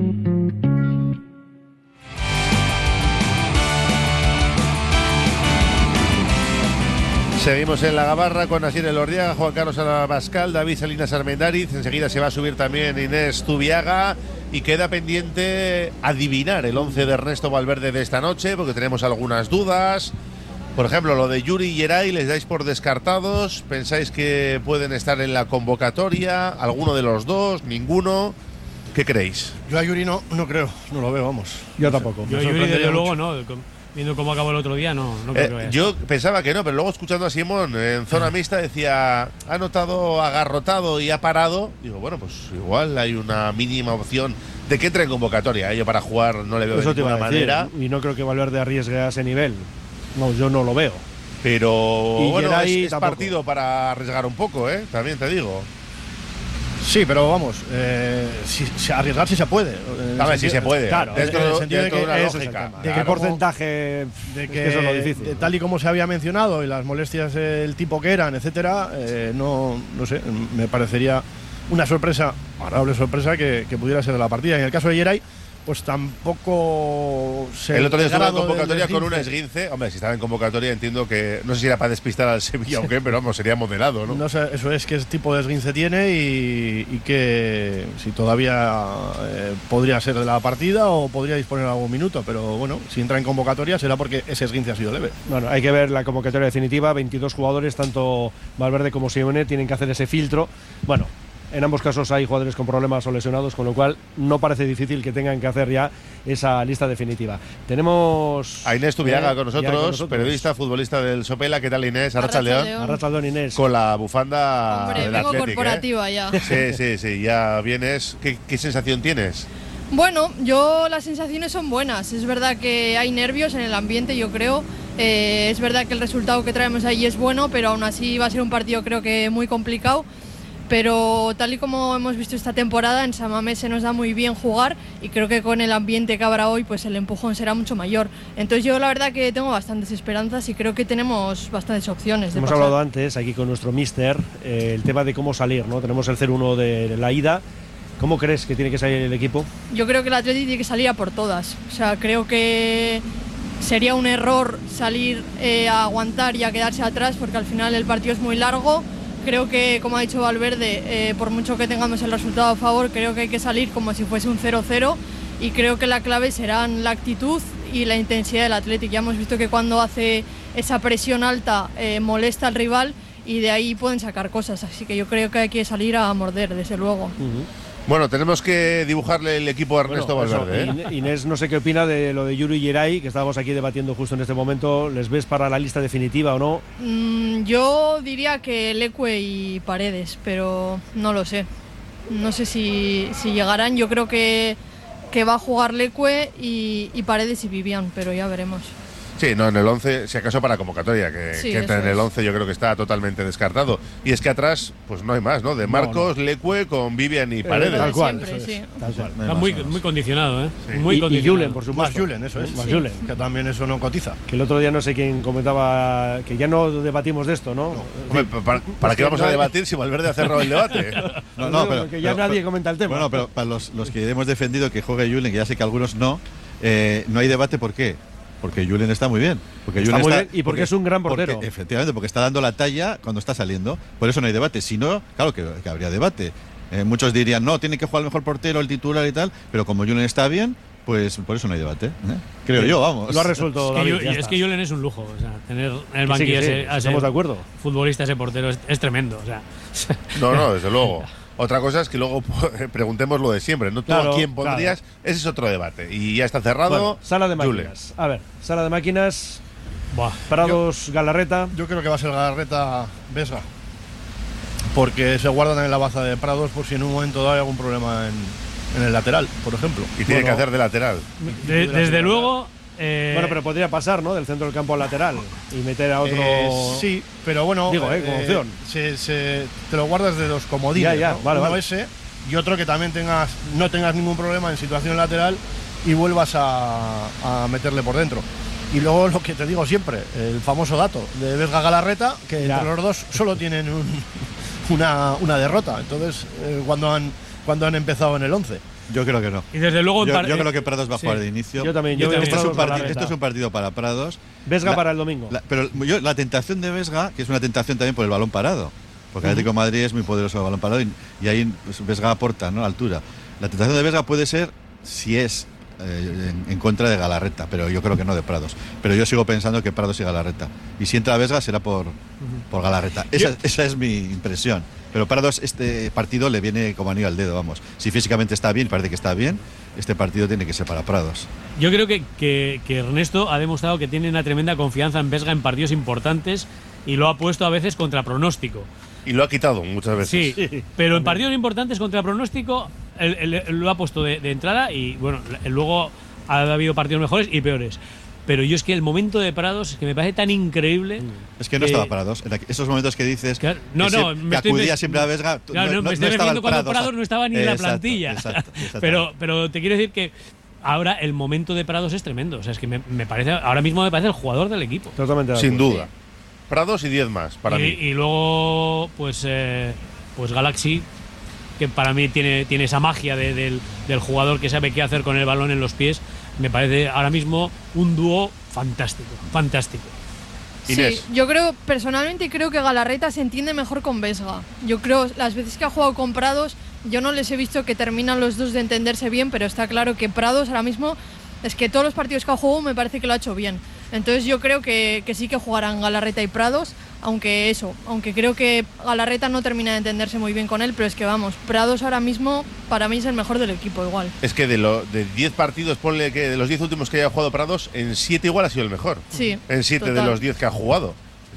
S1: Seguimos en la gabarra con Asier Elordiaga, Juan Carlos Abascal, David Salinas Armendariz. Enseguida se va a subir también Inés Tubiaga. Y queda pendiente adivinar el 11 de Ernesto Valverde de esta noche, porque tenemos algunas dudas. Por ejemplo, lo de Yuri y Geray, ¿les dais por descartados? ¿Pensáis que pueden estar en la convocatoria? ¿Alguno de los dos? ¿Ninguno? ¿Qué creéis?
S5: Yo a Yuri no, no creo, no lo veo, vamos.
S3: Yo tampoco.
S2: Yo,
S5: Me
S2: Yuri, desde luego,
S5: mucho.
S2: no. Viendo cómo acabó el otro día, no, no creo
S1: Eh,
S2: que vaya.
S1: yo pensaba que no, pero luego escuchando a Simón en zona mixta decía, ha notado agarrotado y ha parado. Digo, bueno, pues igual hay una mínima opción de que entre en convocatoria. ¿eh? Yo para jugar no le veo
S3: Eso
S1: de ninguna
S3: decir.
S1: manera.
S3: Y no creo que Valverde arriesgue a ese nivel. No, yo no lo veo.
S1: Pero
S3: Y
S1: bueno,
S3: Geray
S1: es, es partido para arriesgar un poco, ¿eh? También te digo.
S5: Sí, pero vamos, eh, si, si arriesgar si se puede.
S1: A ver, si se puede.
S5: Claro,
S1: Dentro-
S5: en el sentido de
S1: de
S5: que ese es el
S1: lógica.
S5: tema.
S3: ¿De qué
S1: Claro.
S3: porcentaje?
S5: de
S3: Es
S5: que,
S3: que eso es lo difícil.
S5: de tal y como se había mencionado y las molestias del tipo que eran, etcétera, eh, no, no sé, me parecería una sorpresa, agradable sorpresa que, que pudiera ser de la partida. En el caso de Yeray, pues tampoco se
S1: El otro día estuvo en convocatoria con un
S5: esguince.
S1: Hombre, si estaba en convocatoria entiendo que. No sé si era para despistar al Sevilla o qué, pero vamos, sería moderado, ¿no?
S5: No sé, eso es qué tipo de esguince tiene y, y que si todavía eh, podría ser de la partida o podría disponer algún minuto, pero bueno, si entra en convocatoria será porque ese esguince ha sido leve.
S3: Bueno, hay que ver la convocatoria definitiva. 22 jugadores, tanto Valverde como Simeone, tienen que hacer ese filtro. Bueno, en ambos casos hay jugadores con problemas o lesionados, con lo cual no parece difícil que tengan que hacer ya esa lista definitiva. Tenemos
S1: A Inés Tubiaga
S3: eh,
S1: con nosotros, periodista, futbolista del Sopela. ¿Qué tal, Inés? Arracha
S12: Arratsaldeon.
S1: León.
S3: Arratsaldeon, Inés.
S1: Con la bufanda
S12: Hombre,
S1: del
S12: vengo
S1: ¿eh?
S12: corporativa ya. *laughs*
S1: Sí, sí, sí, ya vienes. ¿Qué, qué sensación tienes?
S12: Bueno, yo las sensaciones son buenas. Es verdad que hay nervios en el ambiente, yo creo. Eh, es verdad que el resultado que traemos ahí es bueno, pero aún así va a ser un partido creo que muy complicado. Pero tal y como hemos visto esta temporada, en Samamés se nos da muy bien jugar y creo que con el ambiente que habrá hoy, pues el empujón será mucho mayor. Entonces yo la verdad que tengo bastantes esperanzas y creo que tenemos bastantes opciones. De
S3: Hemos
S12: pasar.
S3: hablado antes aquí con nuestro mister eh, el tema de cómo salir, ¿no? Tenemos el 0-1 de la ida. ¿Cómo crees que tiene que salir el equipo?
S12: Yo creo que el Atleti tiene que salir a por todas. O sea, creo que sería un error salir eh, a aguantar y a quedarse atrás porque al final el partido es muy largo. Creo que, como ha dicho Valverde, eh, por mucho que tengamos el resultado a favor, creo que hay que salir como si fuese un 0-0 y creo que la clave serán la actitud y la intensidad del Athletic. Ya hemos visto que cuando hace esa presión alta eh, molesta al rival y de ahí pueden sacar cosas. Así que yo creo que hay que salir a morder, desde luego.
S1: Bueno, tenemos que dibujarle el equipo a Ernesto
S3: Bueno, eso.
S1: ¿eh?
S3: Inés, no sé qué opina de lo de Yuri y Geray, que estábamos aquí debatiendo justo en este momento. ¿Les ves para la lista definitiva o no?
S12: Mm, yo diría que Leque y Paredes, pero no lo sé. No sé si, si llegarán. Yo creo que, que va a jugar Leque y, y Paredes y Vivian, pero ya veremos.
S1: Sí, no, en el 11, si acaso para convocatoria, que,
S12: Sí,
S1: que entra en el
S12: es.
S1: 11 yo creo que está totalmente descartado. Y es que atrás, pues no hay más, ¿no? De Marcos, Lecue con Vivian y Paredes.
S3: tal cual,
S12: Siempre,
S3: eso es,
S12: sí.
S3: tal cual.
S2: Está muy, muy condicionado, ¿eh? Muy
S3: Y- y,
S2: condicionado.
S3: Julen, por supuesto.
S5: Más Julen, eso es.
S3: Más
S5: Sí.
S3: Julen.
S5: Que también eso no cotiza.
S3: Que el otro día no sé quién comentaba que ya no debatimos de esto, ¿no?
S1: Hombre, ¿para, para qué vamos a debatir si Valverde ha cerrado el debate? *laughs*
S4: No, no, pero,
S3: que ya
S4: pero-
S3: nadie comenta el tema.
S4: Bueno, pero para los, los que hemos defendido que juegue Julen, que ya sé que algunos no, eh, no hay debate por qué. Porque Julen está muy bien. Porque
S3: Está
S4: Julen
S3: muy bien y porque es un gran
S4: porque-
S3: portero.
S4: efectivamente, porque está dando la talla cuando está saliendo. Por eso no hay debate. Si no, claro que, que habría debate. Eh, muchos dirían, no, tiene que jugar el mejor portero, el titular y tal. Pero como Julen está bien, pues por eso no hay debate. ¿eh? Creo
S3: Bien.
S4: yo, vamos.
S3: Lo ha resuelto
S2: Es que,
S3: David,
S2: yo-
S3: ya
S2: es
S3: está.
S2: que Julen es un lujo. O sea, tener en el
S3: sí,
S2: banquillo
S3: sí,
S2: ese- a ese
S3: estamos de acuerdo.
S2: futbolista, ese portero, es, es tremendo. O sea,
S1: No, no, desde *laughs* luego. Otra cosa es que luego *laughs* preguntemos lo de siempre. ¿no? ¿Tú
S3: Claro,
S1: a quién pondrías? Ese es otro debate. Y ya está cerrado.
S3: Bueno, sala de máquinas. A ver, sala de máquinas.
S2: buah.
S3: Prados, Galarreta.
S5: Yo creo que va a ser Galarreta Vesga. Porque se guardan en la baza de Prados por si en un momento dado hay algún problema en, en el lateral, por ejemplo.
S1: Y tiene
S5: Bueno,
S1: que hacer de lateral.
S2: De- desde luego. Eh,
S3: Bueno, pero podría pasar, ¿no? Del centro del campo al lateral y meter a otro.
S5: eh, sí, pero bueno,
S3: Digo, eh, como opción.
S5: se- se- te lo guardas de dos comodines.
S3: Ya, ya,
S5: ¿no?
S3: vale,
S5: Uno
S3: vale.
S5: ese y otro que también tengas, no tengas ningún problema en situación lateral y vuelvas a, a meterle por dentro. Y luego lo que te digo siempre, el famoso dato de Vesga Galarreta, que
S3: Ya.
S5: entre los dos solo tienen un- *laughs* una, una derrota. Entonces, eh, cuando, han, cuando han empezado en el 11.
S4: Yo creo que no.
S2: Y desde luego.
S4: Yo, yo
S2: eh,
S4: creo que Prados va a
S2: sí.
S4: jugar de inicio.
S3: Yo también,
S2: yo
S4: Esto,
S2: también.
S4: es partido, esto es un partido para Prados.
S3: Vesga
S4: La-
S3: para el domingo.
S4: La- pero yo, la tentación de Vesga, que es una tentación también por el balón parado, porque el Atlético de Madrid es muy poderoso el balón parado y, y ahí pues, Vesga aporta ¿no? altura. La tentación de Vesga puede ser si es eh, en, en contra de Galarreta, pero yo creo que no de Prados. Pero yo sigo pensando que Prados y Galarreta. Y si entra Vesga será por, por Galarreta. Esa, esa es mi impresión. Pero Prados este partido le viene como anillo al dedo, vamos. Si físicamente está bien, parece que está bien, este partido tiene que ser para Prados.
S2: Yo creo que, que- que Ernesto ha demostrado que tiene una tremenda confianza en Vesga en partidos importantes y lo ha puesto a veces contra pronóstico.
S1: Y lo ha quitado muchas veces.
S2: Sí, pero en partidos importantes contra pronóstico él- él- él lo ha puesto de, de entrada y bueno, luego ha habido partidos mejores y peores. Pero yo es que el momento de Prados es que me parece tan increíble.
S4: Es que no
S2: que-
S4: estaba Prados. En esos momentos que dices
S2: Claro, no,
S4: que,
S2: no,
S4: se-
S2: me
S4: que
S2: estoy-
S4: acudía siempre a Vesga,
S2: Claro, no, me estoy refiriendo
S4: el
S2: cuando
S4: Prados.
S2: Prados no estaba ni en la plantilla. *laughs*
S4: exacto,
S2: pero, pero te quiero decir que ahora el momento de Prados es tremendo. O sea, es que me, me parece, ahora mismo me parece el jugador del equipo.
S3: Totalmente
S1: Sin duda. Prados y 10 más para
S2: y,
S1: mí.
S2: y luego, pues, eh, pues Galaxy, que para mí tiene, tiene esa magia de- del, del jugador que sabe qué hacer con el balón en los pies. Me parece ahora mismo un dúo fantástico, fantástico.
S1: Inés.
S12: Sí, yo creo, personalmente creo que Galarreta se entiende mejor con Vesga. Yo creo, las veces que ha jugado con Prados, yo no les he visto que terminan los dos de entenderse bien, pero está claro que Prados ahora mismo, es que todos los partidos que ha jugado me parece que lo ha hecho bien. Entonces yo creo que, que sí que jugarán Galarreta y Prados, aunque eso, aunque creo que Galarreta no termina de entenderse muy bien con él, pero es que vamos, Prados ahora mismo para mí es el mejor del equipo igual.
S1: Es que de lo, de 10 partidos, ponle que de los 10 últimos que haya jugado Prados, en 7 igual ha sido el mejor.
S12: Sí,
S1: En 7 de los 10 que ha jugado.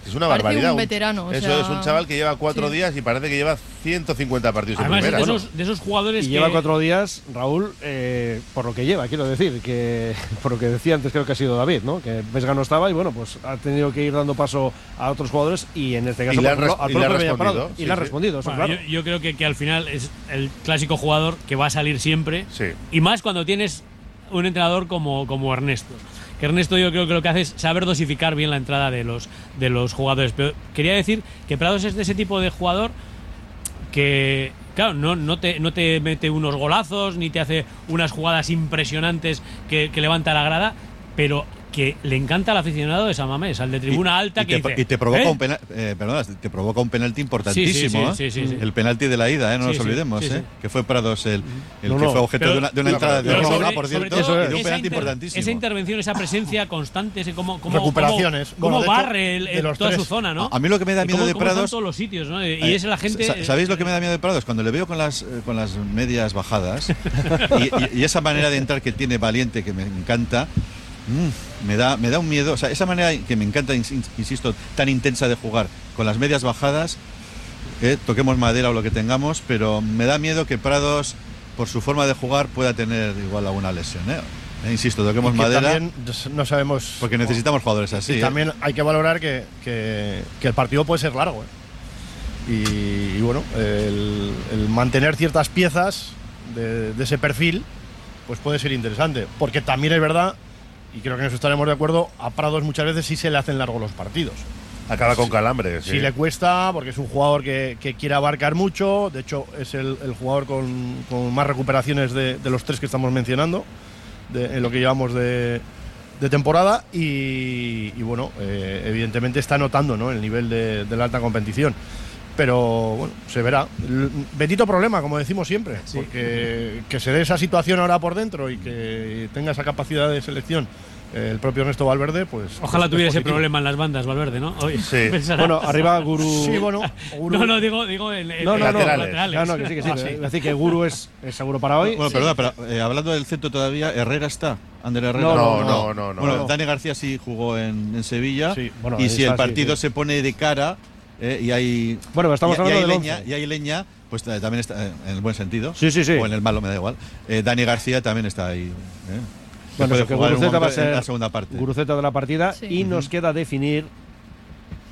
S1: Es una
S12: Parece
S1: barbaridad.
S12: un veterano, o
S1: Eso
S12: sea,
S1: es un chaval que lleva 4
S12: sí.
S1: días y parece que lleva 150 partidos
S2: Además,
S1: en
S2: de
S1: primera.
S2: esos, de esos jugadores
S3: Y
S2: que
S3: lleva cuatro días, Raúl, eh, por lo que lleva, quiero decir, que *laughs* por lo que decía antes creo que ha sido David, ¿no? Que Vesga no estaba y bueno, pues ha tenido que ir dando paso a otros jugadores y en este caso
S1: Y le
S3: por
S1: han
S3: ejemplo, al
S1: y le han
S3: propio Villaparado.
S1: respondido,
S3: y
S1: sí,
S3: le ha
S1: sí.
S3: respondido, eso
S2: Bueno,
S3: claro.
S2: yo, yo creo que, que al final es el clásico jugador que va a salir siempre.
S1: Sí.
S2: Y más cuando tienes un entrenador como, como Ernesto. Que Ernesto yo creo que lo que hace es saber dosificar bien la entrada de los, de los jugadores. Pero quería decir que Prados es de ese tipo de jugador que, claro, no, no, te, no te mete unos golazos ni te hace unas jugadas impresionantes que, que levanta la grada, pero que le encanta al aficionado de San Mamés, al de tribuna alta
S4: y
S2: que
S4: te,
S2: dice,
S4: y te provoca
S2: "¿Eh?
S4: un penal, eh, perdona, te provoca un penalti importantísimo,
S2: Sí, sí, sí,
S4: ¿eh?
S2: sí, sí, sí.
S4: el penalti de la ida, ¿eh? no
S2: Sí,
S4: nos olvidemos,
S2: sí, sí.
S4: ¿eh? que fue Prados el, el
S3: No,
S4: que
S3: no,
S4: fue objeto
S2: pero-
S4: de una, de una
S1: pero-
S4: entrada de
S1: pero sobre-
S4: por cierto, y de un penalti
S2: inter-
S4: importantísimo.
S2: Esa intervención, esa presencia constante, ese cómo, cómo,
S5: Recuperaciones.
S2: cómo- barre el- el- toda
S5: tres.
S2: su zona, ¿no?
S4: A mí lo que me da miedo
S2: cómo-
S4: de Prados-
S2: todos los sitios, ¿no? Y es la gente.
S4: sa- ¿Sabéis lo que me da miedo de Prados? Cuando le veo con las, con las medias bajadas *laughs* y esa manera de entrar que tiene valiente, que me encanta, mm, me, da, me da un miedo. O sea, esa manera que me encanta, ins- insisto, tan intensa de jugar con las medias bajadas, eh, toquemos madera o lo que tengamos, pero me da miedo que Prados, por su forma de jugar, pueda tener igual alguna lesión. ¿eh? Eh, insisto, toquemos madera
S5: también no sabemos.
S4: porque necesitamos jugadores así.
S5: y
S4: ¿eh?
S5: también hay que valorar que, que- que el partido puede ser largo. ¿eh? Y, y bueno, el, el mantener ciertas piezas de, de ese perfil, pues puede ser interesante. Porque también es verdad, y creo que nos estaremos de acuerdo, a Prados muchas veces sí se le hacen largos los partidos.
S1: Acaba con calambres.
S5: Sí le cuesta, porque es un jugador que, que quiere abarcar mucho. De hecho, es el, el jugador con, con más recuperaciones de, de los tres que estamos mencionando, de- en lo que llevamos de, de temporada. Y, y bueno, eh, evidentemente está notando ¿no? el nivel de, de la alta competición. Pero bueno, se verá. Bendito problema, como decimos siempre, porque que se dé esa situación ahora por dentro y que tenga esa capacidad de selección eh, el propio Ernesto Valverde, pues.
S2: Ojalá
S5: es- es
S2: tuviera ese problema en las bandas, Valverde, ¿no? Oye, *laughs*
S1: Sí.
S3: Bueno, arriba Guru.
S5: Sí, bueno, Guru-
S2: No, no, digo, digo en, en-
S3: No, no,
S2: en
S3: no,
S1: laterales.
S3: No, no, que sí, que sí.
S5: Ah, sí.
S3: Decir, que Guru es, es seguro para hoy.
S4: Bueno, perdona, pero eh, hablando del centro todavía, Herrera está. Ander Herrera.
S3: No,
S1: No, no, no, no.
S4: Bueno,
S1: no.
S4: Dani García sí jugó en, en Sevilla.
S5: Sí,
S3: bueno,
S4: y
S3: está,
S4: si el
S3: sí,
S4: partido
S3: sí.
S4: se pone de cara eh, y hay.
S3: Bueno, pero estamos
S4: y, y
S3: hablando
S4: hay
S3: del
S4: leña, y hay leña, pues eh, también está eh, en el buen sentido.
S3: Sí, sí, sí.
S4: O en el malo, me da igual. Eh, Dani García también está ahí. ¿eh?
S3: Bueno, eso, que Guruceta va a ser
S4: la segunda parte.
S3: Guruceta de la partida
S12: Sí.
S3: y nos queda definir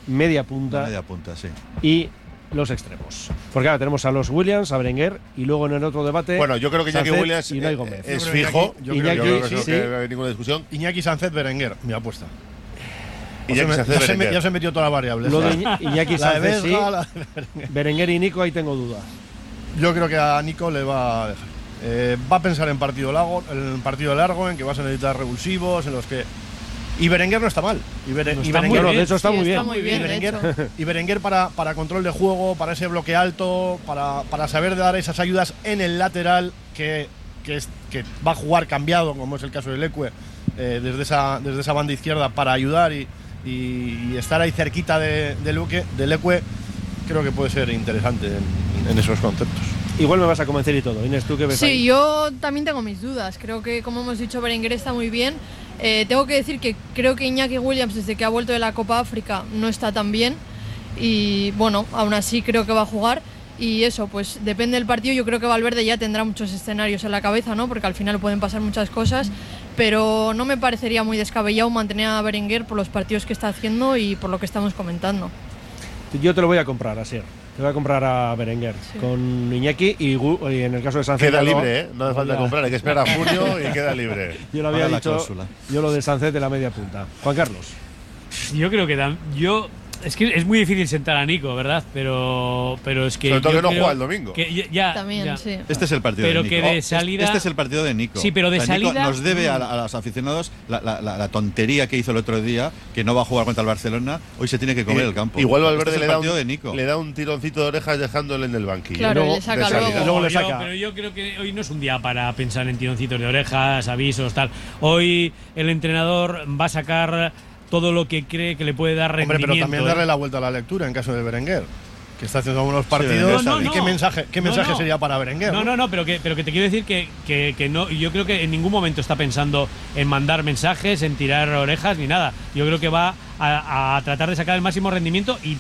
S3: media
S4: La
S3: punta
S4: media punta, sí.
S3: y los extremos. Porque ahora tenemos a los Williams, a Berenguer y luego en el otro debate.
S1: Bueno, yo creo que Iñaki
S3: Sánchez
S1: Williams
S3: y Gómez.
S1: es fijo.
S5: Iñaki-
S1: Yo creo, yo
S3: que
S1: creo
S3: sí,
S1: que
S3: sí.
S1: no hay ninguna discusión.
S5: Iñaki Sánchez Berenguer, mi apuesta. Ya, se, se me- ya se metió todas las variables.
S3: Lo de
S5: La-
S3: Iña- Iñaki
S5: la de
S3: Sánchez, sí.
S5: La Berenguer.
S3: Y Nico, ahí tengo duda.
S5: Yo creo que a Nico le va a dejar. Eh, va a pensar en partido largo, en partido largo, en que vas a necesitar revulsivos, en los que. Y Berenguer no está mal. Y, Bere-
S3: No
S5: y
S3: está muy
S5: Berenguer,
S3: bien, de hecho está
S12: Sí,
S3: muy bien.
S12: está muy
S5: y
S12: bien,
S5: Berenguer,
S12: hecho. *laughs*
S5: y Berenguer para, para control de juego, para ese bloque alto, para, para saber dar esas ayudas en el lateral que, que, es- que va a jugar cambiado, como es el caso del Ecue, eh, desde, esa, desde esa banda izquierda para ayudar y, y- y estar ahí cerquita de, del Ecue- del Ecue, creo que puede ser interesante en, en esos conceptos.
S3: Igual me vas a convencer y todo. Inés, ¿tú qué ves
S12: Sí,
S3: ahí?
S12: yo también tengo mis dudas. Creo que, como hemos dicho, Berenguer está muy bien. Eh, tengo que decir que creo que Iñaki Williams, desde que ha vuelto de la Copa África, no está tan bien. Y bueno, aún así creo que va a jugar. Y eso, pues depende del partido. Yo creo que Valverde ya tendrá muchos escenarios en la cabeza, ¿no? Porque al final pueden pasar muchas cosas. Pero no me parecería muy descabellado mantener a Berenguer por los partidos que está haciendo y por lo que estamos comentando.
S3: Yo te lo voy a comprar, Asier. Te voy a comprar a Berenguer
S12: Sí.
S3: con Iñaki y, Gu- y en el caso de Sánchez.
S1: Queda libre, ¿eh? No hace falta comprar, hay que esperar a junio y queda libre. *laughs*
S3: Yo lo había
S4: la
S3: dicho. Yo lo de Sánchez de la media punta. Juan Carlos.
S2: Yo creo que yo Es que es muy difícil sentar a Nico, ¿verdad? Pero, pero es que.
S1: Sobre todo que no juega el domingo.
S2: que ya- ya-
S12: También,
S2: ya.
S12: sí.
S4: Este es el partido
S2: Pero
S4: de
S2: que
S4: Nico.
S2: de
S4: Es-
S2: salida-
S4: Este es el partido de Nico.
S2: Sí, pero de
S4: O sea, Nico
S2: salida-
S4: nos debe a,
S2: Mm.
S4: a los aficionados la, la- la- la tontería que hizo el otro día, que no va a jugar contra el Barcelona. Hoy se tiene que comer
S1: Y-
S4: el campo.
S1: Igual
S4: Este
S1: Valverde
S4: es el
S1: le, da un,
S4: de Nico.
S1: le da un tironcito de orejas dejándole en el banquillo.
S12: Claro,
S1: Luego,
S12: le saca
S1: de salida.
S12: luego.
S3: luego le
S2: yo-
S3: saca.
S2: pero yo creo que hoy no es un día para pensar en tironcitos de orejas, avisos, tal. Hoy el entrenador va a sacar todo lo que cree que le puede dar
S5: Hombre,
S2: rendimiento.
S5: pero también
S2: ¿eh?
S5: darle la vuelta a la lectura en caso de Berenguer, que está haciendo
S4: Berenguer
S5: partidos.
S4: está
S5: ¿Y
S4: bien.
S5: qué
S2: No, no.
S5: mensaje, qué
S2: No,
S5: mensaje
S2: no.
S5: sería para Berenguer?
S2: No, no, no, pero que, pero que te quiero decir que, que, que no, yo creo que en ningún momento está pensando en mandar mensajes, en tirar orejas ni nada. Yo creo que va a, a tratar de sacar el máximo rendimiento y,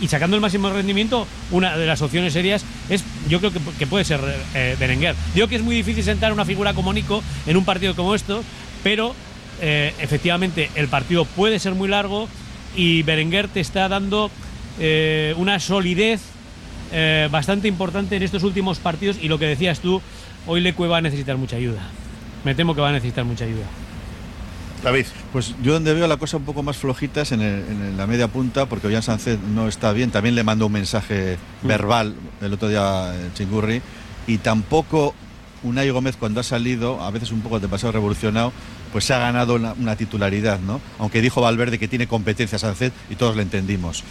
S2: y sacando el máximo rendimiento, una de las opciones serias es, yo creo que, que puede ser eh, Berenguer. Digo que es muy difícil sentar una figura como Nico en un partido como esto, pero eh, efectivamente el partido puede ser muy largo y Berenguer te está dando eh, una solidez eh, bastante importante en estos últimos partidos y lo que decías tú, hoy Leque va a necesitar mucha ayuda. Me temo que va a necesitar mucha ayuda.
S1: David.
S4: Pues yo donde veo la cosa un poco más flojita es en, el- en la media punta, porque Ollán Sánchez no está bien. También le mandó un mensaje verbal el otro día eh, Chingurri. Y tampoco Unai Gómez cuando ha salido, a veces un poco de pasado revolucionado, pues se ha ganado una, una titularidad, ¿no? Aunque dijo Valverde que tiene competencia Sánchez y todos le entendimos.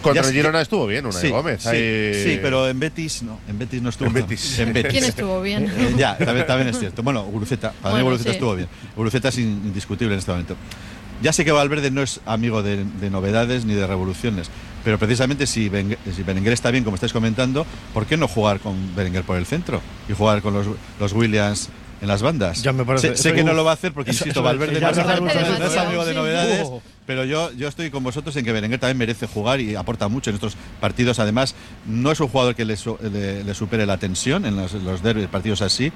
S1: Contra
S4: Ya
S1: el Girona estuvo bien, Unai
S4: Sí,
S1: Gómez.
S4: sí,
S1: ahí-
S4: sí, pero en Betis no, en Betis no estuvo.
S1: En Betis.
S4: En Betis.
S12: ¿Quién estuvo bien?
S4: Eh, ya, también, también es cierto. Bueno, Guruceta, para mí Guruceta
S12: sí.
S4: estuvo bien. Guruceta es in- indiscutible en este momento. Ya sé que Valverde no es amigo de, de novedades ni de revoluciones, pero precisamente si, Berenguer, si Berenguer está bien, como estáis comentando, ¿por qué no jugar con Berenguer por el centro y jugar con los, los Williams en las bandas?
S5: Ya me parece-
S4: sé que no lo va a hacer porque, insisto, Valverde no, es- amigo de
S12: sí.
S4: novedades,
S5: Uh.
S4: pero yo, yo estoy con vosotros en que Berenguer también merece jugar y aporta mucho en estos partidos. Además, no es un jugador que le, le- le supere la tensión en los, los derbis, partidos así.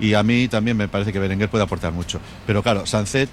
S4: Y a mí también me parece que Berenguer puede aportar mucho. Pero claro, Sancet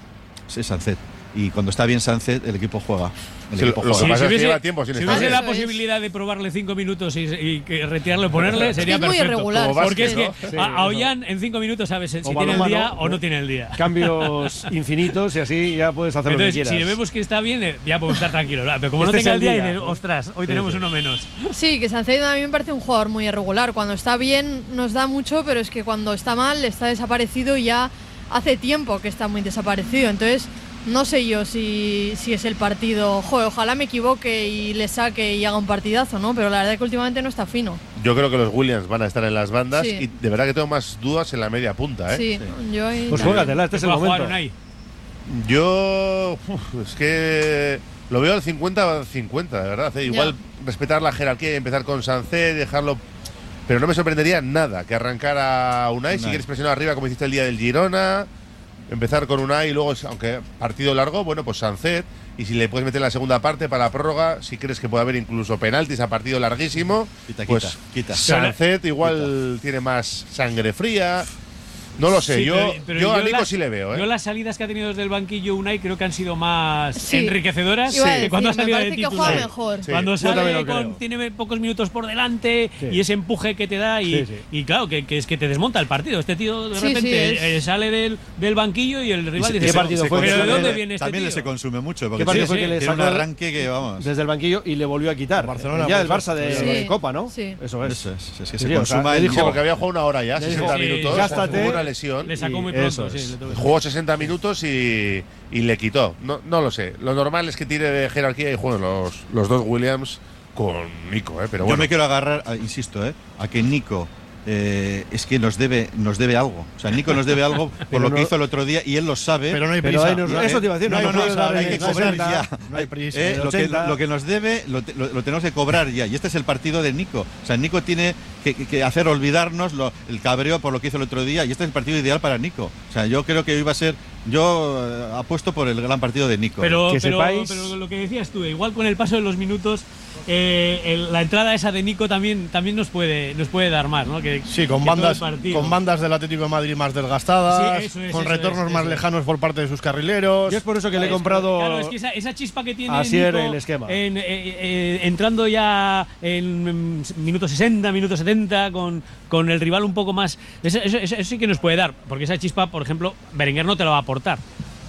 S4: es Sancet. Y cuando está bien Sancet, el equipo juega. El
S1: Sí,
S4: equipo
S1: lo que
S4: juega.
S1: pasa es que
S2: hubiese,
S1: lleva tiempo sin
S2: si hubiese la posibilidad de probarle cinco minutos y, y retirarlo y ponerle, sería
S12: es muy
S2: perfecto.
S12: irregular,
S1: Como
S2: Porque es
S1: Vázquez,
S2: que
S1: ¿no?
S2: a, a Ollán en cinco minutos sabes si tiene el día o no
S3: ¿no?
S2: tiene el día.
S3: Cambios *laughs* infinitos y así ya puedes hacer
S2: Entonces,
S3: lo que
S2: si
S3: quieras.
S2: vemos que está bien, eh, ya podemos estar tranquilos. Pero como no
S3: Este es
S2: tenga
S3: el
S2: día,
S3: día.
S2: dices, ostras, hoy
S3: Sí,
S2: tenemos
S3: sí.
S2: uno menos.
S12: Sí, que Salcedo a mí me parece un jugador muy irregular. Cuando está bien nos da mucho, pero es que cuando está mal está desaparecido y ya hace tiempo que está muy desaparecido. Entonces, no sé yo si, si es el partido. Joder, ojalá me equivoque y le saque y haga un partidazo, ¿no? Pero la verdad es que últimamente no está fino.
S1: Yo creo que los Williams van a estar en las bandas
S12: Sí.
S1: y de verdad que tengo más dudas en la media punta. ¿eh?
S12: Sí, yo ahí
S3: Pues juégatela, este es el
S2: Va a jugar
S3: momento.
S2: Unai.
S1: Yo uf, es que lo veo al 50-50, de verdad. ¿eh? Igual respetar la jerarquía y empezar con Sancé, dejarlo. Pero no me sorprendería nada que arrancara Unai, si
S4: Unai.
S1: quieres presionar arriba como hiciste el día del Girona. Empezar con Unai y luego, aunque partido largo, bueno, pues Sancet. Y si le puedes meter la segunda parte para la prórroga, si crees que puede haber incluso penaltis a partido larguísimo,
S4: Quita,
S1: pues
S4: quita, quita.
S1: Sancet igual tiene más sangre fría. No lo sé,
S2: Sí,
S1: yo,
S2: pero- pero
S1: yo a Nico
S2: las-
S1: sí le veo. ¿eh?
S2: Yo las salidas que ha tenido desde el banquillo Unai creo que han sido más
S12: Sí.
S2: enriquecedoras que cuando ha
S12: me
S2: salido de
S12: parece que juega mejor.
S1: Sí.
S2: Cuando
S3: Yo
S2: sale con- tiene pocos minutos por delante
S3: Sí.
S2: y ese empuje que te da y,
S3: Sí, sí.
S2: y claro, que, que es que te desmonta el partido. Este tío de
S12: Sí,
S2: repente
S12: sí, es-
S2: eh, sale del, del banquillo y el rival
S4: se-
S2: dice,
S3: ¿qué partido
S2: "Pero,
S3: fue?
S2: ¿pero de
S3: También-
S2: dónde viene este
S4: También
S2: tío?".
S4: le se consume mucho. Porque
S3: ¿Qué partido
S2: Sí,
S3: fue
S2: sí.
S3: que le
S4: un
S3: sacó
S4: arranque que vamos.
S3: desde el banquillo y le volvió a quitar?
S5: Barcelona,
S3: ya del
S5: pues,
S3: Barça de, Copa, ¿no?
S12: Sí.
S3: Eso es.
S4: Es, que se consuma el
S1: porque había jugado una hora ya,
S3: Le
S1: 60
S2: dijo,
S1: minutos.
S3: "Gástate".
S1: Lesión.
S2: Le sacó
S3: Y
S2: muy pronto. sí, le
S1: Jugó 60 minutos y, y le quitó. No, no lo sé. Lo normal es que tire de jerarquía y jueguen los, los dos Williams con Nico, ¿eh? Pero
S4: Yo
S1: bueno.
S4: me quiero agarrar, a- insisto, ¿eh? a que Nico eh, es que nos debe, nos debe algo. O sea, Nico nos debe algo *laughs* por lo que
S3: no-
S4: hizo el otro día y él lo sabe.
S5: Pero no hay prisa. No
S3: eso te iba a decir,
S5: no
S3: no
S5: prisa,
S3: dar
S5: hay que cobrar
S3: 60,
S5: ya. No hay prisa.
S4: Eh, lo, que,
S3: 80.
S4: lo que nos debe lo, lo- lo tenemos que cobrar ya. Y este es el partido de Nico. O sea, Nico tiene que, que- que hacer olvidarnos lo- el cabreo por lo que hizo el otro día. Y este es el partido ideal para Nico. O sea, yo creo que hoy va a ser. Yo eh, apuesto por el gran partido de Nico.
S2: Pero,
S3: Que
S2: pero,
S3: sepáis-
S2: pero lo que decías tú, igual con el paso de los minutos, eh, el- la entrada esa de Nico también, también nos puede nos puede dar más, ¿no? Que,
S5: Sí, con
S2: que
S5: bandas, con bandas del Atlético de Madrid más desgastadas,
S2: Sí, eso es,
S5: con
S2: eso
S5: retornos
S2: es,
S5: más lejanos por parte de sus carrileros.
S3: Yo es por eso que le he
S2: Es-
S3: comprado.
S2: Claro, es que esa, esa chispa que tiene
S3: Así era el esquema.
S2: en, eh, eh, entrando ya en mm, minuto 60, minuto 70, con, con el rival un poco más. Eso, eso- eso- eso sí que nos puede dar, porque esa chispa, por ejemplo, Berenguer no te la va a aportar.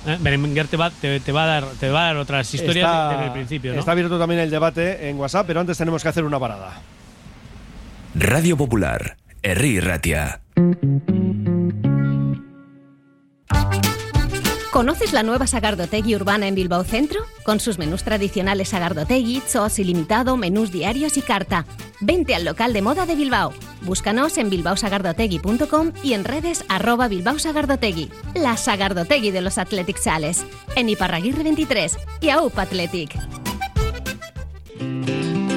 S2: Eh, Berenguer te va, te, te va a dar, te va a dar otras historias
S3: Está-
S2: desde el principio, ¿no?
S3: Está abierto también el debate en WhatsApp, pero antes tenemos que hacer una parada.
S6: Radio Popular, Herri Ratia.
S13: ¿Conoces la nueva Sagardotegui urbana en Bilbao Centro? Con sus menús tradicionales Sagardotegui, Chos ilimitado, menús diarios y carta. Vente al local de moda de Bilbao. Búscanos en bilbaosagardotegui.com y en redes arroba Bilbao Sagardotegui. La Sagardotegui de los Athletic Sales. En Iparraguirre 23 y AUP Athletic.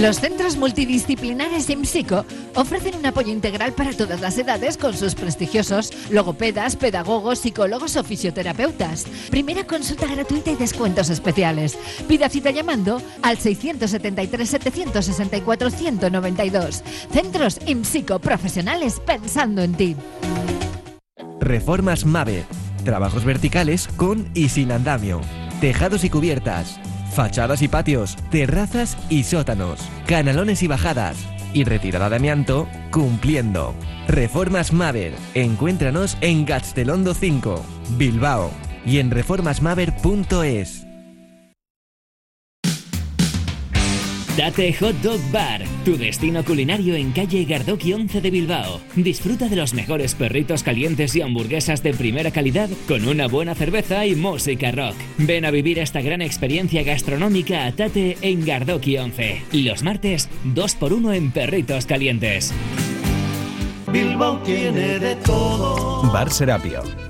S11: Los centros multidisciplinares IMSICO ofrecen un apoyo integral para todas las edades con sus prestigiosos logopedas, pedagogos, psicólogos o fisioterapeutas. Primera consulta gratuita y descuentos especiales. Pida cita llamando al 673-764-192. Centros IMSICO profesionales pensando en ti.
S14: Reformas Mave. Trabajos verticales con y sin andamio. Tejados y cubiertas. Fachadas y patios. Terrazas y sótanos. Canalones y bajadas. Y retirada de amianto cumpliendo. Reformas Maver. Encuéntranos en Gastelondo 5, Bilbao. Y en reformasmaver.es.
S15: Date Hot Dog Bar, tu destino culinario en calle Gardoki 11 de Bilbao. Disfruta de los mejores perritos calientes y hamburguesas de primera calidad con una buena cerveza y música rock. Ven a vivir esta gran experiencia gastronómica a Tate en Gardoki 11. Los martes, 2x1 en perritos calientes.
S16: Bilbao tiene de todo.
S17: Bar Serapio.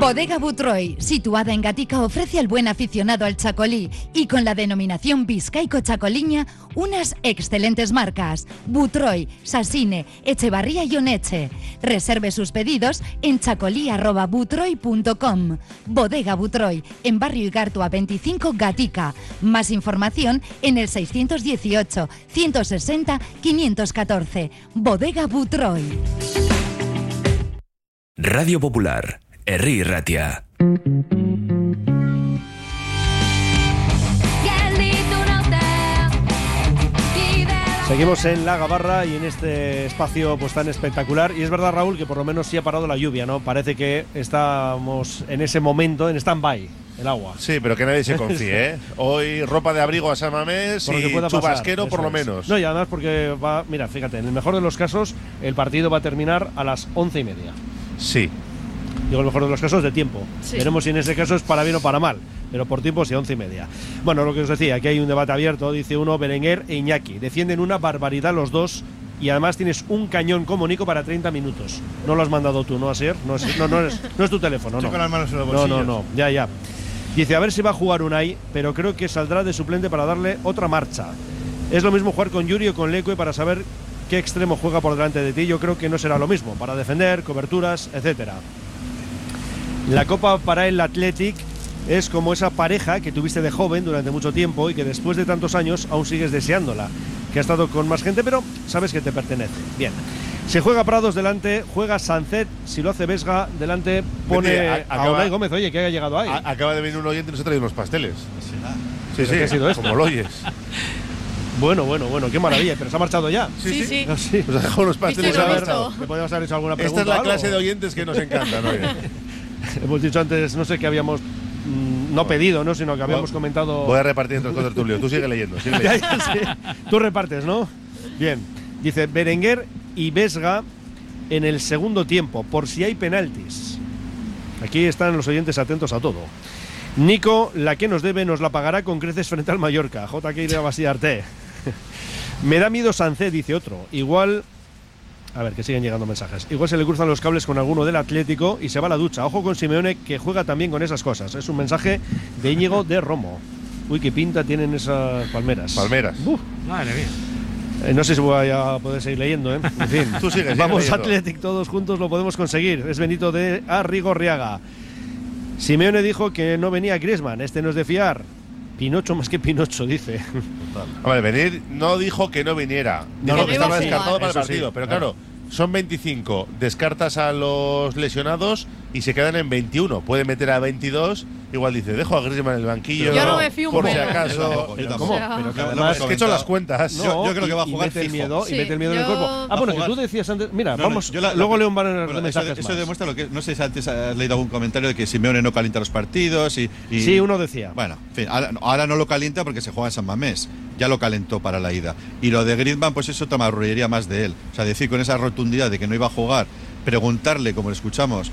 S10: Bodega Butroy, situada en Gatica, ofrece al buen aficionado al chacolí y con la denominación Vizcaico Chacoliña unas excelentes marcas. Butroy, Sasine, Echevarría y Oneche. Reserve sus pedidos en chacolí.butroy.com. Bodega Butroy, en Barrio Igartua 25 Gatica. Más información en el 618 160 514. Bodega Butroy.
S6: Radio Popular, Herri Ratia.
S3: Seguimos en La Gabarra y en este espacio pues tan espectacular. Y es verdad, Raúl, que por lo menos sí ha parado la lluvia, ¿no? Parece que estamos en ese momento, en stand-by, el agua.
S1: Sí, pero que nadie se *laughs* confíe, ¿eh? Hoy ropa de abrigo a San Mamés y
S3: pueda pasar,
S1: chubasquero por lo
S3: es.
S1: menos.
S3: No, y además porque va, mira, fíjate, en el mejor de los casos, el partido va a terminar a las once y media.
S1: Sí.
S3: Digo, el mejor de los casos de tiempo.
S1: Sí.
S3: Veremos si en ese caso es para bien o para mal. Pero por tiempo sí, once y media. Bueno, lo que os decía, aquí hay un debate abierto, dice uno, Berenguer e Iñaki. Defienden una barbaridad los dos y además tienes un cañón como Nico para 30 minutos. No lo has mandado tú, ¿no, Asier? No es, no, no es, no es tu teléfono,
S5: Estoy
S3: no.
S5: con las manos en los
S3: No, no, no, ya, ya. Dice, a ver si va a jugar Unai, pero creo que saldrá de suplente para darle otra marcha. Es lo mismo jugar con Yuri o con Leque para saber qué extremo juega por delante de ti. Yo creo que no será lo mismo, para defender, coberturas, etcétera. La copa para el Athletic es como esa pareja que tuviste de joven durante mucho tiempo y que después de tantos años aún sigues deseándola. Que ha estado con más gente, pero sabes que te pertenece. Bien. Se juega Prados delante, juega Sancet, si lo hace Vesga, delante pone
S1: Vete, a-
S3: a
S1: acaba-
S3: Unai Gómez, oye, que haya llegado ahí.
S1: A- acaba de venir un oyente y nos ha traído unos pasteles. Sí,
S3: ¿Pero
S1: sí,
S3: qué ha sido esto?
S1: como lo oyes.
S3: Bueno, bueno, bueno, qué maravilla. Pero se ha marchado ya.
S1: Sí, sí.
S3: Ah, sí.
S1: Nos ha dejado unos pasteles a
S3: visto. ¿Le podríamos haber hecho alguna
S1: Esta
S3: pregunta
S1: es la clase de oyentes que nos encantan, oye. *laughs*
S3: Hemos dicho antes, no sé qué habíamos mm, no pedido, ¿no? Sino que habíamos comentado.
S1: Voy a repartir entre los Tulio. Tú sigue leyendo. Sigue *laughs* leyendo.
S3: sí. Tú repartes, ¿no? Bien. Dice Berenguer y Vesga en el segundo tiempo, por si hay penaltis. Aquí están los oyentes atentos a todo. Nico, la que nos debe, nos la pagará con creces frente al Mallorca. JK de Basiarte. *laughs* Me da miedo Sancé, dice otro. Igual. A ver, que siguen llegando mensajes. Igual se le cruzan los cables con alguno del Atlético y se va a la ducha. Ojo con Simeone, que juega también con esas cosas. Es un mensaje de Íñigo de Romo. Uy, qué pinta tienen esas palmeras.
S1: Palmeras.
S2: Madre mía.
S3: Eh, no sé si voy a poder seguir leyendo, ¿eh? En fin,
S1: Tú sigue, sigue *laughs*
S3: vamos
S1: leyendo.
S3: Athletic, todos juntos lo podemos conseguir. Es Benito de Arrigorriaga. Simeone dijo que no venía Griezmann, este no es de fiar. Pinocho más que Pinocho, dice.
S1: Hombre, venir no dijo que no viniera.
S3: No,
S1: Dijo que
S3: que
S1: estaba descartado para el
S3: sí,
S1: partido. Pero
S3: claro.
S1: claro, son 25. Descartas a los lesionados y se quedan en 21. Puede meter a 22. Igual dice, dejo a Griezmann en el banquillo.
S12: Yo no me fío un
S1: Por si acaso.
S4: Yo tampoco, yo tampoco.
S12: O sea,
S3: Pero que
S4: Lo
S3: además-
S1: Es que he hecho las cuentas.
S4: Yo- yo creo que va a
S3: y
S4: jugar
S3: mete el y mete el miedo en el cuerpo. Ah,
S4: a
S3: bueno, que tú decías antes. Mira,
S4: No, no,
S3: vamos.
S4: yo la-
S3: luego
S4: la-
S3: leo un par de
S4: bueno, eso,
S3: mensajes
S4: eso
S3: más.
S4: demuestra lo que. No sé si antes has leído algún comentario de que Simeone no calienta los partidos y. y-
S3: Sí, uno decía.
S4: Bueno, en fin, ahora, ahora no lo calienta porque se juega en San Mamés. Ya lo calentó para la ida. Y lo de Griezmann, pues eso otra marrullería más de él. O sea, decir con esa rotundidad de que no iba a jugar, preguntarle, como le escuchamos,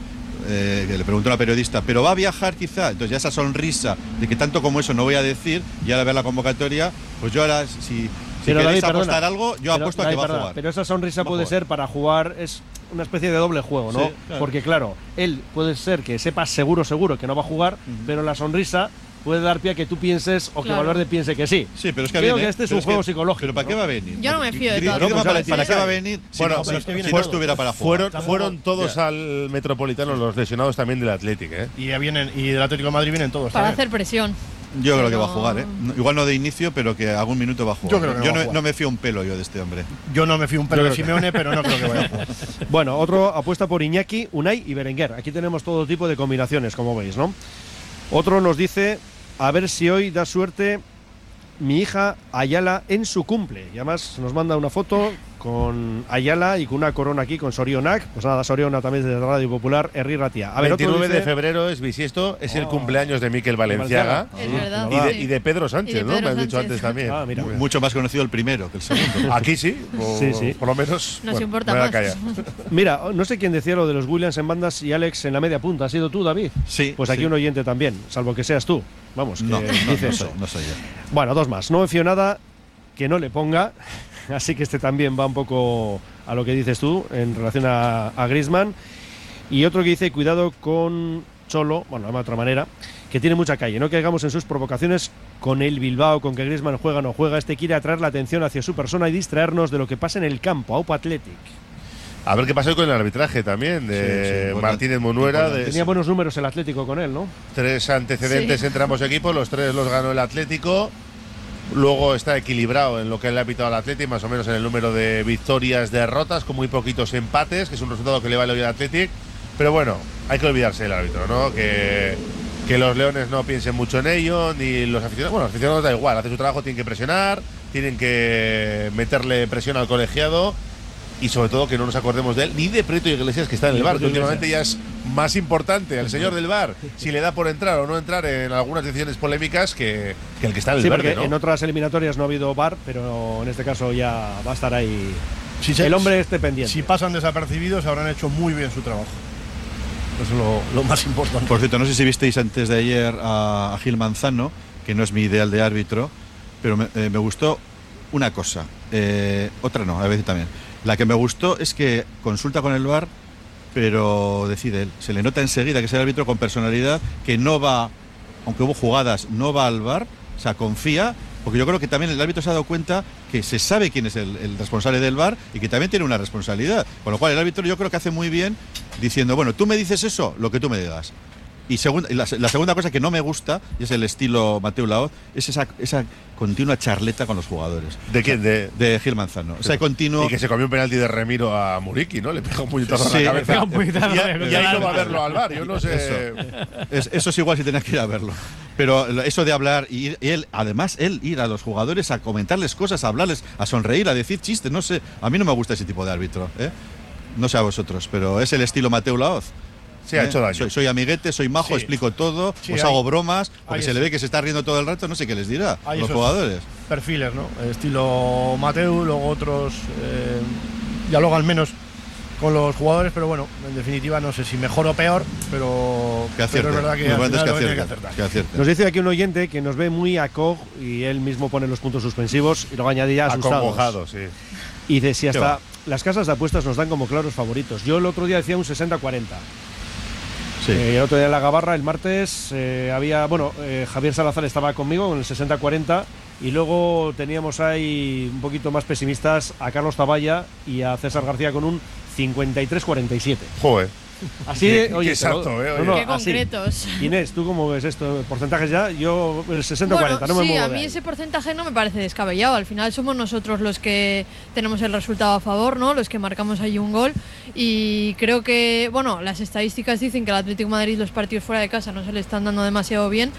S4: eh, que le preguntó una periodista, pero va a viajar quizá. Entonces ya esa sonrisa de que tanto como eso no voy a decir, y ahora ver la convocatoria, pues yo ahora, si, si
S3: Pero,
S4: queréis
S3: David,
S4: apostar
S3: perdona.
S4: algo, yo
S3: Pero,
S4: apuesto a que va a jugar.
S3: Pero esa sonrisa
S4: a
S3: puede ser para jugar, es una especie de doble juego, ¿no?
S4: Sí, claro.
S3: Porque claro, él puede ser que sepa seguro, seguro que no va a jugar, pero la sonrisa puede dar pie a que tú pienses o que. Valverde piense que sí.
S4: Sí, pero es que
S3: Creo
S4: viene,
S3: que este es
S4: pero
S3: un juego
S4: que-
S3: psicológico.
S4: ¿Pero para qué va a venir?
S12: Yo no me fío de todo.
S3: Pues
S4: ¿para,
S3: ahora
S4: para
S3: sí.
S4: qué va a venir? Si
S1: Bueno,
S4: no, si
S1: es
S4: no estuviera para jugar.
S1: Fueron, fueron todos al Metropolitano los lesionados también del Athletic, ¿eh?
S5: Y, ya vienen, y del Atlético de Madrid vienen todos.
S12: Para
S5: también.
S12: hacer presión.
S4: Yo creo que va a jugar, ¿eh? No- Igual no de inicio, pero que algún minuto va a jugar.
S5: Yo creo que va a
S4: no,
S5: jugar.
S4: no me fío un pelo yo de este hombre.
S5: Yo no me fío un pelo
S3: Yo
S5: de
S3: que-
S5: Simeone, pero no creo que vaya a jugar. *laughs*
S3: Bueno, otro apuesta por Iñaki, Unai y Berenguer. Aquí tenemos todo tipo de combinaciones, como veis, ¿no? Otro nos dice, a ver si hoy da suerte mi hija Ayala en su cumple. Y además nos manda una foto con Ayala y con una corona aquí con Sorionak. Pues nada, Soriona también desde Radio Popular, Herri Ratia. A ver, otro
S1: 29 de febrero es bisiesto, es el
S3: Oh.
S1: cumpleaños de Miquel Valenciaga.
S12: Es verdad.
S1: Y de, y de Pedro Sánchez, ¿no? Me has dicho antes también.
S3: Ah, mira.
S4: Mucho más conocido el primero que el segundo. *laughs*
S1: Aquí sí, o
S3: Sí, sí.
S1: por lo menos.
S12: Nos
S1: bueno,
S12: importa
S1: me voy a
S12: más.
S1: callar. *laughs*
S3: Mira, no sé quién decía lo de los Williams en bandas y Alex en la media punta. ¿Ha sido tú, David?
S4: Sí.
S3: Pues aquí
S4: sí.
S3: un oyente también, salvo que seas tú. Vamos, que
S4: No, no,
S3: dice
S4: no
S3: eso.
S4: soy, no soy yo.
S3: Bueno, dos más. No me fío nada que no le ponga. *laughs* Así que este también va un poco a lo que dices tú en relación a, a Griezmann. Y otro que dice, cuidado con Cholo, bueno, de otra manera, que tiene mucha calle. No caigamos en sus provocaciones con el Bilbao, con que Griezmann juega o no juega. Este quiere atraer la atención hacia su persona y distraernos de lo que pasa en el campo. Aupa Athletic.
S1: A ver qué pasó con el arbitraje también
S4: Sí,
S1: de
S4: sí, importante,
S1: Martínez Monuera. De.
S3: Tenía buenos números el Atlético con él, ¿no?
S1: tres antecedentes
S12: Sí.
S1: entre ambos equipos, los tres los ganó el Atlético. Luego está equilibrado en lo que le ha pitado al Atlético, más o menos en el número de victorias, derrotas, con muy poquitos empates, que es un resultado que le vale hoy al Atlético. Pero bueno, hay que olvidarse del árbitro, ¿no? Que, que los leones no piensen mucho en ello, ni los aficionados. Bueno, los aficionados da igual, hace su trabajo, tienen que presionar, tienen que meterle presión al colegiado y sobre todo que no nos acordemos de él ni de Prieto Iglesias que está en el bar, que últimamente ya es más importante el señor del bar si le da por entrar o no entrar en algunas decisiones polémicas que, que el que está en el
S3: Sí,
S1: verde,
S3: porque
S1: ¿no?
S3: en otras eliminatorias no ha habido bar, pero en este caso ya va a estar ahí
S5: Si se-
S3: el hombre este pendiente.
S5: Si pasan desapercibidos, habrán hecho muy bien su trabajo. Eso es lo, lo más importante.
S4: Por cierto, no sé si visteis antes de ayer a, a Gil Manzano, que no es mi ideal de árbitro, pero me, eh, me gustó una cosa. Eh, otra no, a veces también. La que me gustó es que consulta con el VAR, pero decide él. Se le nota enseguida que es el árbitro con personalidad, que no va, aunque hubo jugadas, no va al VAR, o sea, confía. Porque yo creo que también el árbitro se ha dado cuenta que se sabe quién es el, el responsable del VAR y que también tiene una responsabilidad. Con lo cual el árbitro yo creo que hace muy bien diciendo, bueno, tú me dices eso, lo que tú me digas. Y, segun- y la, la segunda cosa que no me gusta, y es el estilo Mateo Laoz, es esa, esa continua charleta con los jugadores.
S1: ¿De quién? De,
S4: De Gil Manzano. Ese continuo...
S1: Y que se comió un penalti de Remiro a Muriki, ¿no? Le pegó un puñetazo
S4: Sí,
S1: en la cabeza.
S2: un puñetazo
S1: y,
S2: de-
S1: y ahí no va a verlo al bar. Yo no sé.
S4: Eso. Es- eso es igual si tenías que ir a verlo. Pero eso de hablar y ir- él, además él ir a los jugadores a comentarles cosas, a hablarles, a sonreír, a decir chistes, no sé, a mí no me gusta ese tipo de árbitro, ¿eh? No sé a vosotros, pero es el estilo Mateo Laoz.
S1: Sí, ha hecho daño.
S4: Soy, soy amiguete, soy majo,
S5: Sí.
S4: explico todo,
S5: Sí,
S4: os
S5: hay-
S4: hago bromas, porque se le
S5: eso.
S4: ve que se está riendo todo el rato, no sé qué les dirá
S5: Hay
S4: los jugadores.
S5: Perfiles, ¿no? Estilo Mateu, luego otros eh, dialogan menos con los jugadores, pero bueno, en definitiva no sé si mejor o peor, pero,
S4: Que
S5: pero
S4: acierte.
S5: es verdad que, al
S4: importante es
S5: final
S4: que
S5: que
S4: que.
S3: Nos dice aquí un oyente que nos ve muy a cog y él mismo pone los puntos suspensivos y luego añadía asustados.
S1: Sí.
S3: Y dice, si
S4: ¿Qué
S3: hasta las casas de apuestas nos dan como claros favoritos. Yo el otro día decía un 60-40.
S4: Sí.
S3: Eh, el otro día en la Gabarra, el martes, eh, había, bueno, eh, Javier Salazar estaba conmigo con el 60-40 y luego teníamos ahí un poquito más pesimistas a Carlos Taballa y a César García con un 53-47.
S1: Joder.
S3: Así,
S1: Qué-
S3: oye,
S1: qué
S3: te lo-
S1: exacto, eh,
S3: no, no,
S12: Qué
S3: así.
S12: concretos.
S3: Inés, ¿tú cómo ves esto? ¿Porcentajes ya? Yo el 60-40,
S12: Bueno,
S3: no me
S12: sí,
S3: muevo
S12: a mí
S3: ahí.
S12: ese porcentaje no me parece descabellado. Al final somos nosotros los que tenemos el resultado a favor, ¿no? Los que marcamos ahí un gol. Y creo que, bueno, las estadísticas dicen que al Atlético de Madrid los partidos fuera de casa no se le están dando demasiado bien.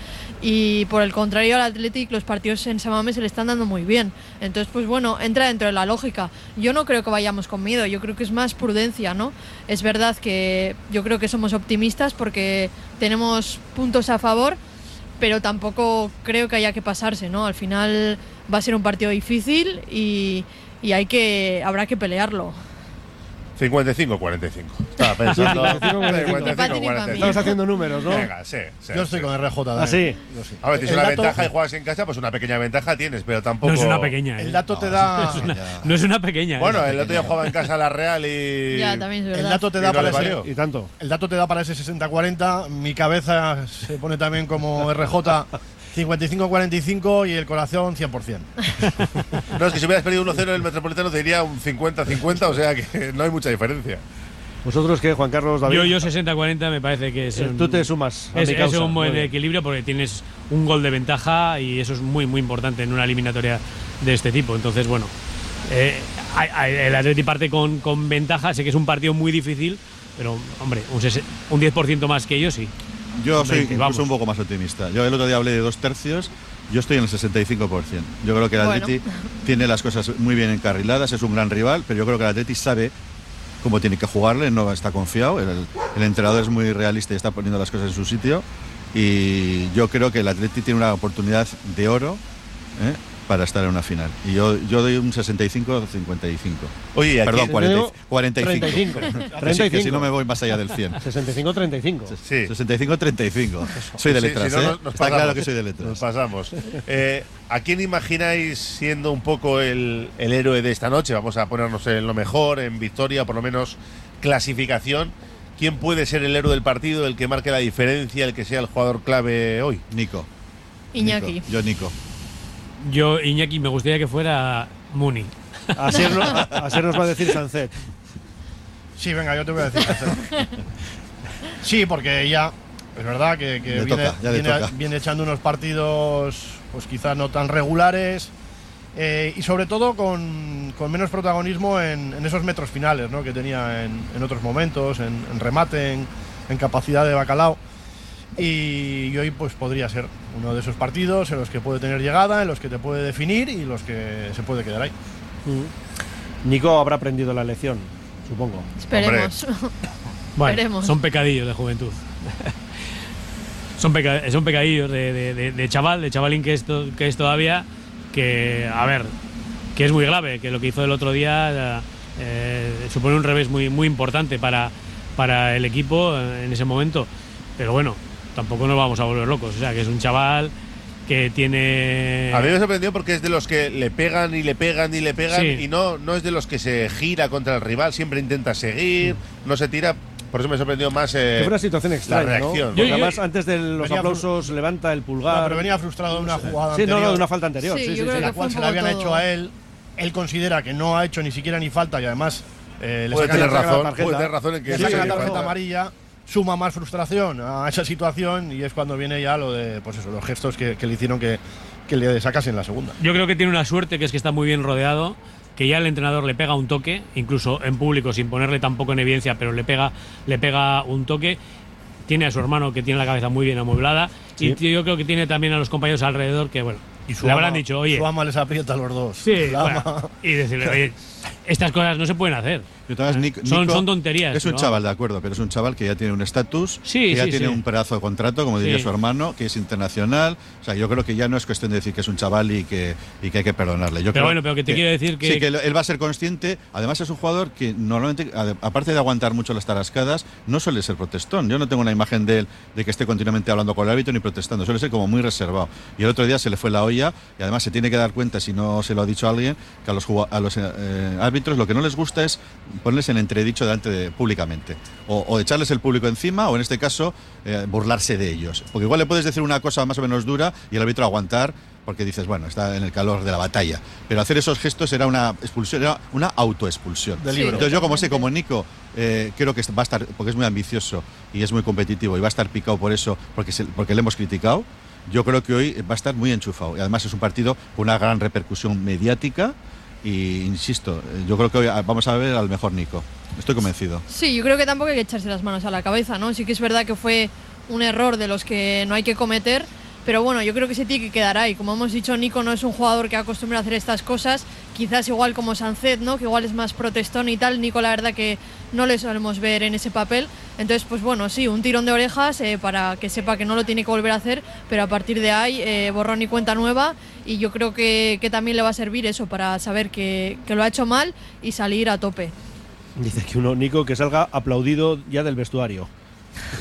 S12: Y por el contrario, al Atlético los partidos en Samame se le están dando muy bien. Entonces, pues bueno, entra dentro de la lógica. Yo no creo que vayamos con miedo, yo creo que es más prudencia, ¿no? Es verdad que yo creo que somos optimistas porque tenemos puntos a favor pero tampoco creo que haya que pasarse, ¿no? Al final va a ser un partido difícil y, y hay que habrá que pelearlo.
S1: 55-45. Estaba pensando.
S3: 55-45.
S1: 55-45.
S3: Estamos haciendo números, ¿no?
S1: Venga, sí, sí,
S5: Yo estoy
S1: sí.
S5: con RJ.
S3: ¿Ah, sí?
S5: Yo sí.
S1: A ver, tienes
S5: El
S1: una
S5: dato-
S1: ventaja y juegas en casa, pues una pequeña ventaja tienes, pero tampoco.
S2: No es una pequeña.
S5: El
S2: ¿eh?
S5: dato te da.
S2: No es una, no es una pequeña. ¿eh?
S1: Bueno, el otro día jugaba en casa la Real y.
S12: Ya, también es
S5: El dato te
S1: Y
S5: da
S1: no
S5: para ese.
S3: Y tanto.
S5: el dato te da para ese 60-40. Mi cabeza se pone también como RJ 55-45 y el corazón 100%. *laughs*
S1: No, es que si hubieras perdido 1-0 en el Metropolitano te diría un 50-50, o sea que no hay mucha diferencia.
S3: ¿Vosotros qué, Juan Carlos, David?
S2: Yo, yo 60-40 me parece que es.
S3: Eh,
S2: un-
S3: tú te sumas a
S2: Es,
S3: mi
S2: es un buen equilibrio porque tienes un gol de ventaja y eso es muy, muy importante en una eliminatoria de este tipo. Entonces, bueno, eh, el Atleti parte con, con ventaja. Sé que es un partido muy difícil, pero, hombre, un, sese- un 10% más que ellos sí.
S4: Yo soy
S2: 20,
S4: incluso
S2: vamos.
S4: un poco más optimista. Yo el otro día hablé de dos tercios, yo estoy en el 65%. Yo creo que el
S12: Bueno.
S4: Atleti tiene las cosas muy bien encarriladas, es un gran rival, pero yo creo que el Atleti sabe cómo tiene que jugarle, no está confiado. El, el entrenador es muy realista y está poniendo las cosas en su sitio. Y yo creo que el Atleti tiene una oportunidad de oro ¿eh? Para estar en una final. Y yo, yo doy un 65-55.
S1: Oye, y aquí-
S4: Perdón, 40 45.
S3: 35.
S4: Que sí, que
S3: 35.
S4: si no me voy más allá del 100.
S3: 65-35.
S1: Sí.
S4: 65-35. Soy de
S1: Sí,
S4: letras,
S1: si no,
S4: ¿eh?
S1: nos- nos
S4: Está
S1: pasamos.
S4: claro que soy de
S1: Nos
S4: letras.
S1: pasamos. Eh, ¿A quién imagináis siendo un poco el, el héroe de esta noche? Vamos a ponernos en lo mejor, en victoria, por lo menos clasificación. ¿Quién puede ser el héroe del partido, el que marque la diferencia, el que sea el jugador clave hoy?
S4: Nico.
S12: Iñaki.
S4: Nico. Yo, Nico.
S2: Yo, Iñaki, me gustaría que fuera Muni.
S3: Así nos, *laughs* así nos va a decir Sancet.
S5: Sí, venga, yo te voy a decir. sí, porque ya es verdad que, viene,
S4: toca,
S5: echando unos partidos, pues quizás no tan regulares. eh, y sobre todo con, con menos protagonismo en, en esos metros finales ¿no? que tenía en, en otros momentos, en, en remate, en, en capacidad de bacalao. Y, hoy pues podría ser uno de esos partidos en los que puede tener llegada, en los que te puede definir y los que se puede quedar ahí.
S3: Nico habrá aprendido la lección, supongo.
S12: Esperemos. *laughs*
S2: Bueno, son pecadillos de juventud. son, peca- son pecadillos de, de- de- de chaval, de chavalín que es, to- que es todavía, que, a ver, que es muy grave, que lo que hizo el otro día eh, supone un revés muy, muy importante para, para el equipo eh, en ese momento. Pero bueno, tampoco nos vamos a volver locos. O sea, que es un chaval que tiene...
S1: A mí me sorprendió porque es de los que le pegan y le pegan y le pegan
S2: Sí.
S1: y no, no es de los que se gira contra el rival, siempre intenta seguir, no se tira. Por eso me sorprendió más eh,
S3: fue una situación extraña,
S1: la
S3: ¿no?
S1: reacción.
S3: Porque
S2: Yo-
S3: además, antes de los aplausos, levanta el
S5: No,
S3: pulgar.
S5: pero venía frustrado de una jugada
S3: Sí, no, no,
S5: anterior.
S3: de una falta anterior.
S12: Sí,
S3: Sí,
S12: yo
S3: sí,
S5: la cual se la habían
S12: todo.
S5: hecho a él. Él considera que no ha hecho ni siquiera ni falta y además eh, le
S1: Puede tener
S5: la
S1: razón,
S5: tarjeta,
S1: puede tener razón en que
S5: le
S1: sí,
S5: la tarjeta amarilla, suma más frustración a esa situación y es cuando viene ya lo de pues eso, los gestos que, que le hicieron que, que le sacasen la segunda.
S2: Yo creo que tiene una suerte que es que está muy bien rodeado, que ya el entrenador le pega un toque, incluso en público sin ponerle tampoco en evidencia, pero le pega, le pega un toque. Tiene a su hermano que tiene la cabeza muy bien amueblada Y yo creo que tiene también a los compañeros alrededor que, bueno,
S5: su
S2: le habrán
S5: ama-
S2: dicho, oye.
S5: Su ama les aprieta a los dos.
S2: Sí, bueno, y decirle, oye, estas cosas no se pueden hacer.
S4: Nico-
S2: son, tonterías.
S4: Es un
S2: ¿no?
S4: chaval, de acuerdo, pero es un chaval que ya tiene un estatus,
S2: Sí,
S4: que ya
S2: sí,
S4: tiene
S2: sí.
S4: un pedazo de contrato, como diría su hermano, que es internacional. O sea, yo creo que ya no es cuestión de decir que es un chaval y que, y que hay que perdonarle. Yo
S2: Pero
S4: creo
S2: bueno, pero que te quiero decir que-
S4: Sí, que él- va a ser consciente. Además, es un jugador que normalmente, aparte de aguantar mucho las tarascadas, no suele ser protestón. Yo no tengo una imagen de él de que esté continuamente hablando con el árbitro ni protestando. Suele ser como muy reservado. Y el otro día se le fue la olla y además se tiene que dar cuenta, si no se lo ha dicho alguien, que a los, a los eh, árbitros lo que no les gusta es ponerles en entredicho delante de públicamente. O, o echarles el público encima o en este caso eh, burlarse de ellos. Porque igual le puedes decir una cosa más o menos dura y el árbitro aguantar porque dices, bueno, está en el calor de la batalla. Pero hacer esos gestos era una expulsión, era una autoexpulsión.
S5: Libro.
S4: Entonces yo como sé, como Nico, eh, creo que va a estar, porque es muy ambicioso y es muy competitivo y va a estar picado por eso, porque, se- porque le hemos criticado, yo creo que hoy va a estar muy enchufado. Y además es un partido con una gran repercusión mediática y, insisto, eh, yo creo que hoy vamos a ver al mejor Nico. Estoy convencido.
S12: Sí, yo creo que tampoco hay que echarse las manos a la cabeza, ¿no? Sí que es verdad que fue un error de los que no hay que cometer, pero bueno, yo creo que se tiene que quedar ahí. Como hemos dicho, Nico no es un jugador que acostumbra a hacer estas cosas, quizás igual como Sancet, ¿no? Que igual es más protestón y tal. Nico la verdad que no le solemos ver en ese papel. Entonces, pues bueno, sí, un tirón de orejas eh, para que sepa que no lo tiene que volver a hacer, pero a partir de ahí, eh, borrón y cuenta nueva. Y yo creo que, que también le va a servir eso para saber que, que lo ha hecho mal y salir a tope.
S3: Dice que uno, Nico, que salga aplaudido ya del vestuario.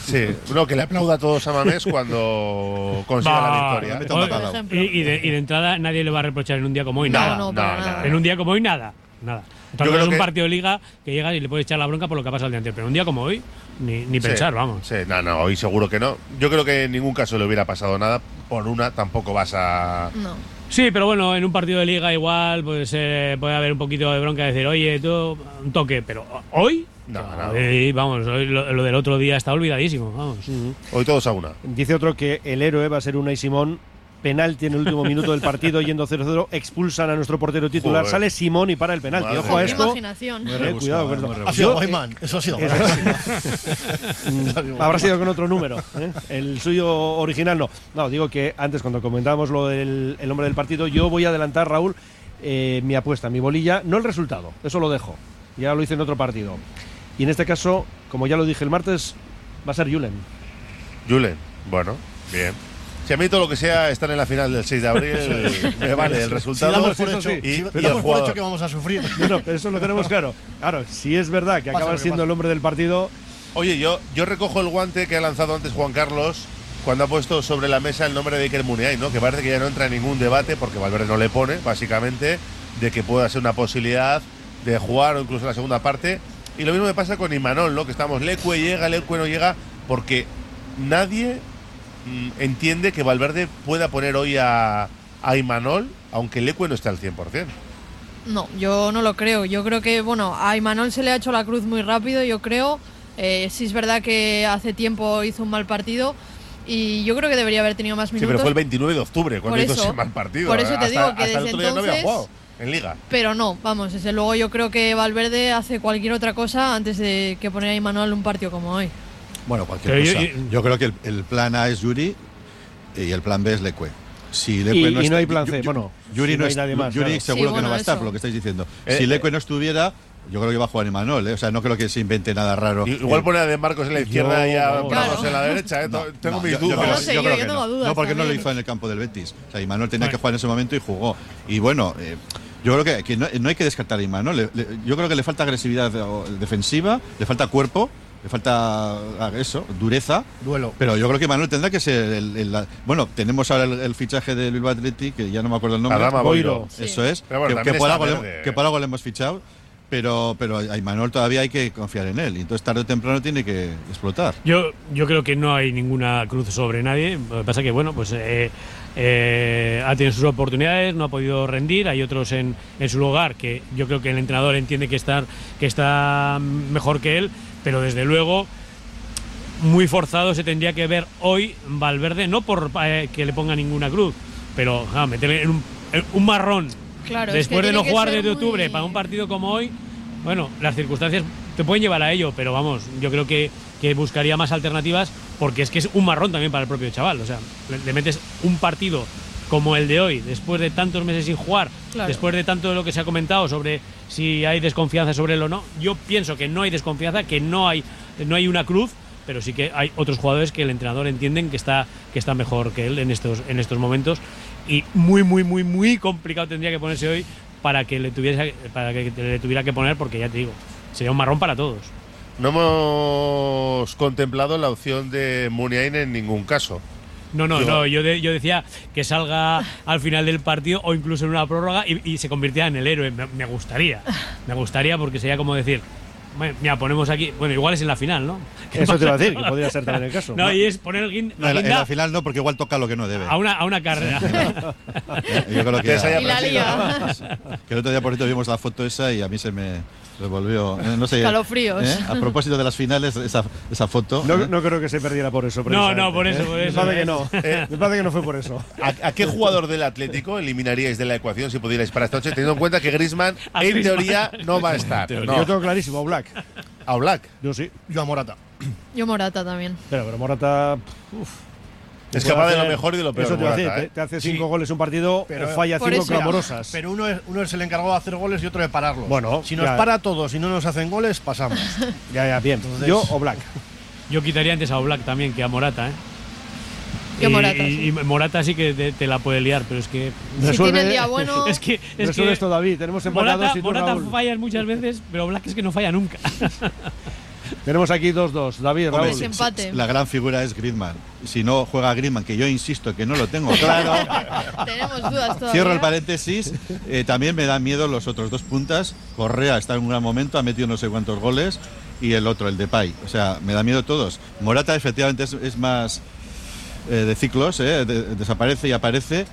S1: Sí, no, que le aplauda a todos a Mamés cuando consiga la victoria.
S2: Y, y de, y de entrada nadie le va a reprochar en un día como hoy
S1: No,
S2: nada.
S1: no, para nada.
S2: En un día como hoy nada. Nada.
S1: Yo creo
S2: es un
S1: que-
S2: partido de liga que llega y le puedes echar la bronca por lo que ha pasado el día anterior. Pero un día como hoy, ni, ni
S1: Sí,
S2: pensar, vamos.
S1: Sí, no, no, hoy seguro que no. Yo creo que en ningún caso le hubiera pasado nada. Por una tampoco vas a.
S12: No.
S2: Sí, pero bueno, en un partido de liga igual pues eh, puede haber un poquito de bronca de decir, oye, tú, un toque, pero hoy,
S1: No,
S2: hoy, vamos, hoy lo, lo del otro día está olvidadísimo, vamos.
S1: Hoy todos a una.
S3: Dice otro que el héroe va a ser Unai Simón. Penalti en el último *laughs* minuto del partido, yendo 0-0, expulsan a nuestro portero titular.
S5: Joder.
S3: Sale Simón y para el penalti.
S5: Madre
S3: Ojo a esto. Eh, cuidado con
S5: muy
S3: esto.
S5: Ha sido Guaymán, eso ha sido *laughs*
S3: Habrá sido con otro número. ¿eh? El suyo original no. No, digo que antes, cuando comentábamos lo del el hombre del partido, yo voy a adelantar, Raúl, eh, mi apuesta, mi bolilla, no el resultado, eso lo dejo. Ya lo hice en otro partido. Y en este caso, como ya lo dije el martes, va a ser Julen.
S1: Julen, bueno, bien. Si a mí todo lo que sea estar en la final del 6 de abril, me vale el resultado
S5: Si damos por
S1: eso
S5: hecho-
S1: sí, y,
S5: si
S1: y el
S5: damos por hecho que vamos a sufrir.
S3: Bueno, pero eso lo tenemos claro. Claro, si es verdad que
S1: Pasa
S3: acaba
S1: lo que
S3: siendo
S1: pasa.
S3: el hombre del partido,
S1: Oye, yo, yo recojo el guante que ha lanzado antes Juan Carlos cuando ha puesto sobre la mesa el nombre de Iker Muniain, ¿no? Que parece que ya no entra en ningún debate porque Valverde no le pone, básicamente, de que pueda ser una posibilidad de jugar o incluso en la segunda parte. Y lo mismo me pasa con Imanol, ¿no? Que estamos, Lecue llega, Lecue no llega, porque nadie entiende que Valverde pueda poner hoy a, a Imanol, aunque Lecue no esté al 100%.
S12: No, yo no lo creo. Yo creo que, bueno, a Imanol se le ha hecho la cruz muy rápido, yo creo. Eh, sí es verdad que hace tiempo hizo un mal partido y yo creo que debería haber tenido más
S1: Sí,
S12: minutos.
S1: pero fue el 29 de octubre cuando hizo ese mal partido.
S12: por eso te
S1: Hasta-
S12: digo que
S1: hasta el
S12: desde
S1: otro día no había
S12: entonces-
S1: jugado en Liga.
S12: Pero no, vamos, desde luego yo creo que Valverde hace cualquier otra cosa antes de que poner a Imanol un partido como hoy.
S4: Bueno, cualquier
S2: Pero yo-
S4: cosa.
S2: yo-
S4: Yo, creo que el, el plan A es Yuri y el plan B es Lecue. Si Lecue
S3: Y- y
S4: está-
S3: no hay plan C,
S4: Yu- Yu-
S3: bueno,
S4: Yuri
S3: si no
S4: no
S3: hay
S4: es-
S3: nadie más,
S4: Yuri
S3: claro.
S4: seguro
S12: Sí,
S4: que no va a
S12: bueno,
S4: estar, por lo que estáis diciendo.
S1: Eh,
S4: si
S1: eh.
S4: Lecue no estuviera, yo creo que va a jugar Imanol, ¿eh? O sea, no creo que se invente nada raro.
S1: I- Igual
S4: Eh,
S1: pone a De Marcos en la izquierda y a. Bravos
S12: Claro.
S1: en la derecha. ¿eh?
S4: no,
S1: Tengo
S4: no,
S1: mis
S4: yo- yo
S1: dudas.
S4: creo-
S12: No sé,
S4: yo
S12: yo-
S4: creo
S12: yo
S4: que
S12: tengo
S4: no.
S12: dudas
S4: No, porque no lo
S12: también.
S4: hizo en el campo del Betis. O sea, Imanol tenía
S12: Bueno.
S4: que jugar en ese momento y jugó. Y bueno, eh, yo creo que, que no, no hay que descartar a Imanol. Le- le- yo creo que le falta agresividad o- defensiva, le falta cuerpo, le falta ah, eso, dureza.
S5: Duelo.
S4: Pero yo creo que Manuel tendrá que ser el, el- la- bueno, tenemos ahora el, el fichaje del Bilbao Athletic, que ya no me acuerdo el nombre.
S1: Adama Boiro.
S4: Eso
S12: Sí.
S4: es.
S1: Pero bueno,
S4: que, que por algo le,
S1: verde.
S4: que por algo le hemos fichado. Pero, pero a Imanol todavía hay que confiar en él. Y entonces tarde o temprano tiene que explotar.
S2: Yo, yo creo que no hay ninguna cruz sobre nadie. Lo que pasa que, bueno, pues eh, eh, ha tenido sus oportunidades, no ha podido rendir. Hay otros en, en su lugar que yo creo que el entrenador entiende que, estar, que está mejor que él, pero desde luego muy forzado se tendría que ver hoy Valverde, no por eh, que le ponga ninguna cruz, pero ah, meterle en un, en un marrón
S12: Claro, es
S2: después
S12: que
S2: de no jugar desde
S12: muy-
S2: octubre para un partido como hoy, Bueno, las circunstancias te pueden llevar a ello, pero vamos, yo creo que, que buscaría más alternativas porque es que es un marrón también para el propio chaval. O sea, le, le metes un partido como el de hoy, después de tantos meses sin jugar,
S12: Claro.
S2: después de tanto de lo que se ha comentado sobre si hay desconfianza sobre él o no. Yo pienso que no hay desconfianza, que no hay, no hay una cruz, pero sí que hay otros jugadores que el entrenador entienden que está, que está mejor que él en estos, en estos momentos. Y muy, muy, muy, muy complicado tendría que ponerse hoy para que le tuviese, para que le tuviera que poner, porque ya te digo, sería un marrón para todos.
S1: No hemos contemplado la opción de Muniain en ningún caso.
S2: No, no,
S1: Yo-
S2: no. Yo, de- yo decía que salga al final del partido o incluso en una prórroga y, y se convirtiera en el héroe. Me, me gustaría. Me gustaría porque sería como decir. "Bueno, Mira, ponemos aquí. Bueno, igual es en la final, ¿no? *laughs* ¿Qué
S3: Eso te iba a decir, que podría ser también el caso.
S2: No, y es poner el guin-
S4: No,
S2: la
S4: en, la, final no, porque igual toca lo que no debe.
S2: a una, a una carrera. *laughs*
S4: Yo creo que,
S1: Que se haya
S12: Y la lía.
S4: que el otro día por cierto vimos la foto esa y a mí se me revolvió. eh, no sé,
S12: Escalofríos.
S4: ¿eh? A propósito de las finales, esa, esa foto.
S3: No,
S4: ¿eh?
S3: no creo que se perdiera por eso.
S2: No, no, por eso,
S3: ¿eh?
S2: por
S3: Me parece que no. *laughs*
S1: Eh,
S3: Me parece que no fue por eso.
S1: ¿A, a qué jugador del Atlético eliminaríais de la ecuación si pudierais para esta noche, teniendo en cuenta que Griezmann en
S2: Griezmann.
S1: teoría no va a *laughs* estar?
S3: Yo tengo clarísimo, a Black.
S1: a Black.
S3: Yo sí.
S5: Yo a Morata.
S12: Yo Morata también.
S3: Pero, pero Morata. uf,
S1: Es capaz de lo
S3: hacer-
S1: mejor y de lo peor.
S3: Eso te
S1: Morata,
S3: te,
S1: ¿eh?
S3: te hace
S5: Sí.
S3: cinco goles un partido
S5: Pero-
S3: o falla
S12: Por
S3: cinco
S12: eso.
S3: clamorosas.
S5: Pero uno es, uno es el encargado de hacer goles y otro de pararlos.
S3: Bueno,
S5: si nos
S3: ya.
S5: para todos y no nos hacen goles, pasamos. *laughs*
S3: Ya, ya, bien.
S5: Entonces-
S3: Yo o Black.
S2: Yo quitaría antes a Oblak también que a Morata, ¿eh? Y,
S12: Morata,
S2: y-
S12: sí.
S2: y Morata sí que te, te la puede liar, pero es que.
S12: Si tiene el día bueno. *laughs*
S2: Es que. Es
S3: Resuelve
S2: que
S3: esto, David. Tenemos empatados
S2: Morata,
S3: y tú,
S2: Morata
S3: Raúl.
S2: falla muchas veces, pero Oblak es que no falla nunca. *laughs*
S3: Tenemos aquí 2-2. David,
S4: Hombre,
S3: Raúl.
S4: la gran figura es Griezmann. Si no juega Griezmann, que yo insisto que no lo tengo *laughs* claro. *laughs*
S12: Tenemos dudas todavía.
S4: Cierro el paréntesis. eh, también me dan miedo los otros dos puntas. Correa está en un gran momento, ha metido no sé cuántos goles. Y el otro, el de Pai. O sea, me da miedo todos. Morata, efectivamente, es, es más eh, de ciclos, eh, de- desaparece y aparece.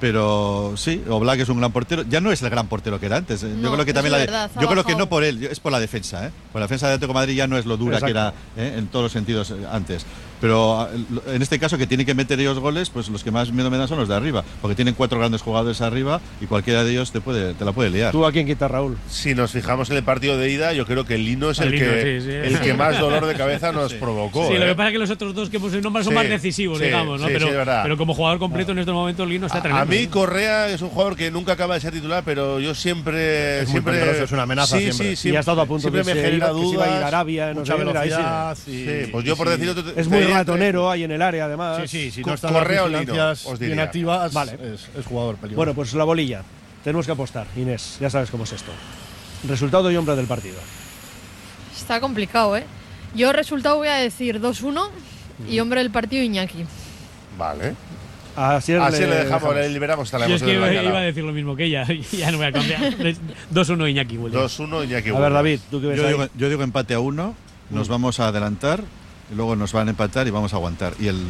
S4: Pero sí, Oblak es un gran portero. Ya no es el gran portero que era antes. eh. yo creo que también
S12: es
S4: la de-
S12: verdad, ha
S4: yo creo que no por él, es por la defensa, ¿eh? Por la defensa de Atlético de Madrid ya no es lo dura que era. ¿eh? en todos los sentidos eh, antes. Pero ah, en este caso que tiene que meter ellos goles, pues los que más miedo me dan son los de arriba, porque tienen cuatro grandes jugadores arriba y cualquiera de ellos te puede te la puede liar.
S3: ¿Tú a quién quitas, Raúl?
S1: Si nos fijamos en el partido de ida, yo creo que Lino es el,
S2: Lino,
S1: que,
S2: sí, sí.
S1: el que más *laughs* dolor de cabeza nos provocó.
S2: Sí, lo
S1: ¿eh?
S2: que pasa es que los otros dos que puse nombres son
S1: Sí,
S2: más decisivos,
S1: sí,
S2: digamos, ¿no?
S1: sí,
S2: pero,
S1: sí, es verdad.
S2: pero como jugador completo en estos momentos, Lino está
S1: A-
S2: tremendo.
S1: A mí
S2: ¿eh?
S1: Correa es un jugador que nunca acaba de ser titular, pero yo siempre
S5: Es
S1: siempre
S5: es una amenaza
S1: sí,
S5: siempre.
S1: Sí,
S3: y ha estado a punto
S1: siempre
S3: de
S1: me genera
S3: iba- que se iba a ir a
S1: dudas.
S3: Arabia, no
S5: Mucha
S3: sí.
S5: velocidad.
S1: Sí, pues yo por
S5: si-
S1: decir otro te
S3: Es muy
S1: diría-
S3: ratonero ahí en el área, además.
S5: Sí, sí, si no están
S1: Correa o
S5: las
S1: Lino, os
S5: bien
S1: diría.
S5: activas,
S3: Vale.
S5: es, es jugador peligroso.
S3: Bueno, pues la bolilla. Tenemos que apostar, Inés. Ya sabes cómo es esto. Resultado y hombre del partido.
S12: Está complicado, ¿eh? Yo resultado voy a decir 2-1 y hombre del partido Iñaki.
S1: Vale.
S3: Así,
S1: Así le dejamos, le liberamos hasta la
S2: Yo es que iba, iba a decir lo mismo que ella, *laughs* ya no voy a cambiar. 2-1 Iñaki, Williams.
S1: 2-1 Iñaki
S3: A ver. David, ¿tú qué ves
S4: Yo
S3: ahí?
S4: digo, yo digo empate a uno, nos vamos a adelantar, luego nos van a empatar y vamos a aguantar. Y el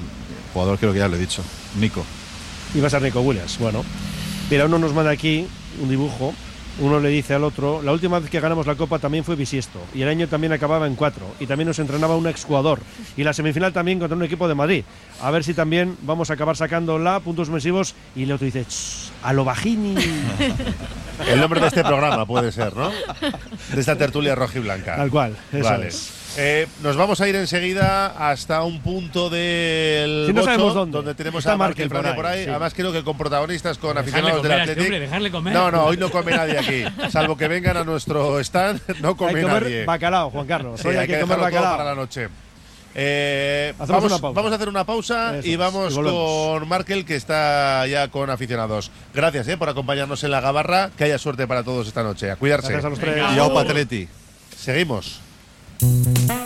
S4: jugador creo que ya lo he dicho, Nico.
S3: Y va a ser Nico Williams. Bueno, mira, uno nos manda aquí un dibujo. Uno le dice al otro, la última vez que ganamos la Copa también fue bisiesto y el año también acababa en cuatro y también nos entrenaba un exjugador y la semifinal también contra un equipo de Madrid. A ver si también vamos a acabar sacándola, puntos mesivos y el otro dice, "Ch, a lo bajini. *laughs*
S1: El nombre de este programa puede ser, ¿no? De esta tertulia roja y blanca.
S3: Tal cual, eso
S1: Vale.
S3: es.
S1: Eh, nos vamos a ir enseguida hasta un punto del
S3: Sí, no
S1: bocho,
S3: sabemos dónde.
S1: donde tenemos
S3: Está
S1: a Markel
S3: por ahí,
S1: por ahí.
S3: sí.
S1: Además creo que con protagonistas, con
S2: Dejarle
S1: aficionados del
S2: comer a este comer.
S1: No, no, hoy no come nadie aquí. Salvo que vengan a nuestro stand, *laughs* no come
S3: hay que comer
S1: nadie.
S3: bacalao, Juan Carlos.
S1: Sí,
S3: Hoy hay, que, comer
S1: dejarlo todo
S3: bacalao.
S1: para la noche. Eh,
S3: Hacemos
S1: vamos,
S3: una pausa.
S1: vamos a hacer una pausa
S3: Eso
S1: y vamos
S3: y
S1: con Markel, que está ya con aficionados. Gracias eh, por acompañarnos en la gabarra. Que haya suerte para todos esta noche. A cuidarse.
S3: Gracias a los tres.
S4: Y Opa Atleti.
S1: Seguimos.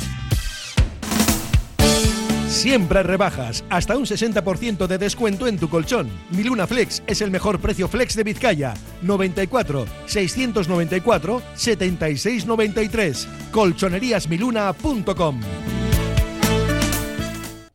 S3: Siempre rebajas, hasta un 60% de descuento en tu colchón. Miluna Flex es el mejor precio flex de Vizcaya. 94 694 7693. Colchoneríasmiluna.com.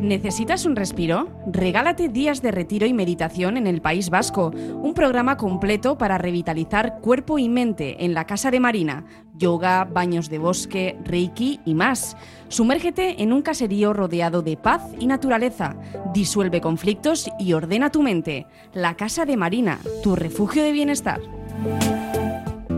S18: ¿Necesitas un respiro? Regálate días de retiro y meditación en el País Vasco, un programa completo para revitalizar cuerpo y mente en la Casa de Marina, yoga, baños de bosque, reiki y más. Sumérgete en un caserío rodeado de paz y naturaleza, disuelve conflictos y ordena tu mente. La Casa de Marina, tu refugio de bienestar.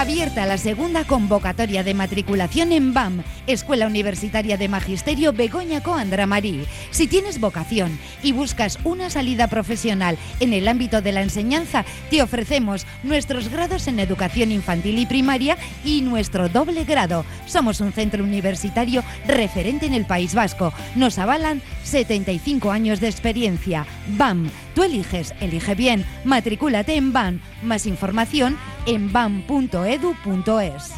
S10: Abierta la segunda convocatoria de matriculación en BAM, Escuela Universitaria de Magisterio Begoña Coandra Marí. Si tienes vocación y buscas una salida profesional en el ámbito de la enseñanza, te ofrecemos nuestros grados en educación infantil y primaria y nuestro doble grado. Somos un centro universitario referente en el País Vasco. Nos avalan 75 años de experiencia. BAM, tú eliges, elige bien. Matricúlate en BAM. Más información en bam.edu.es.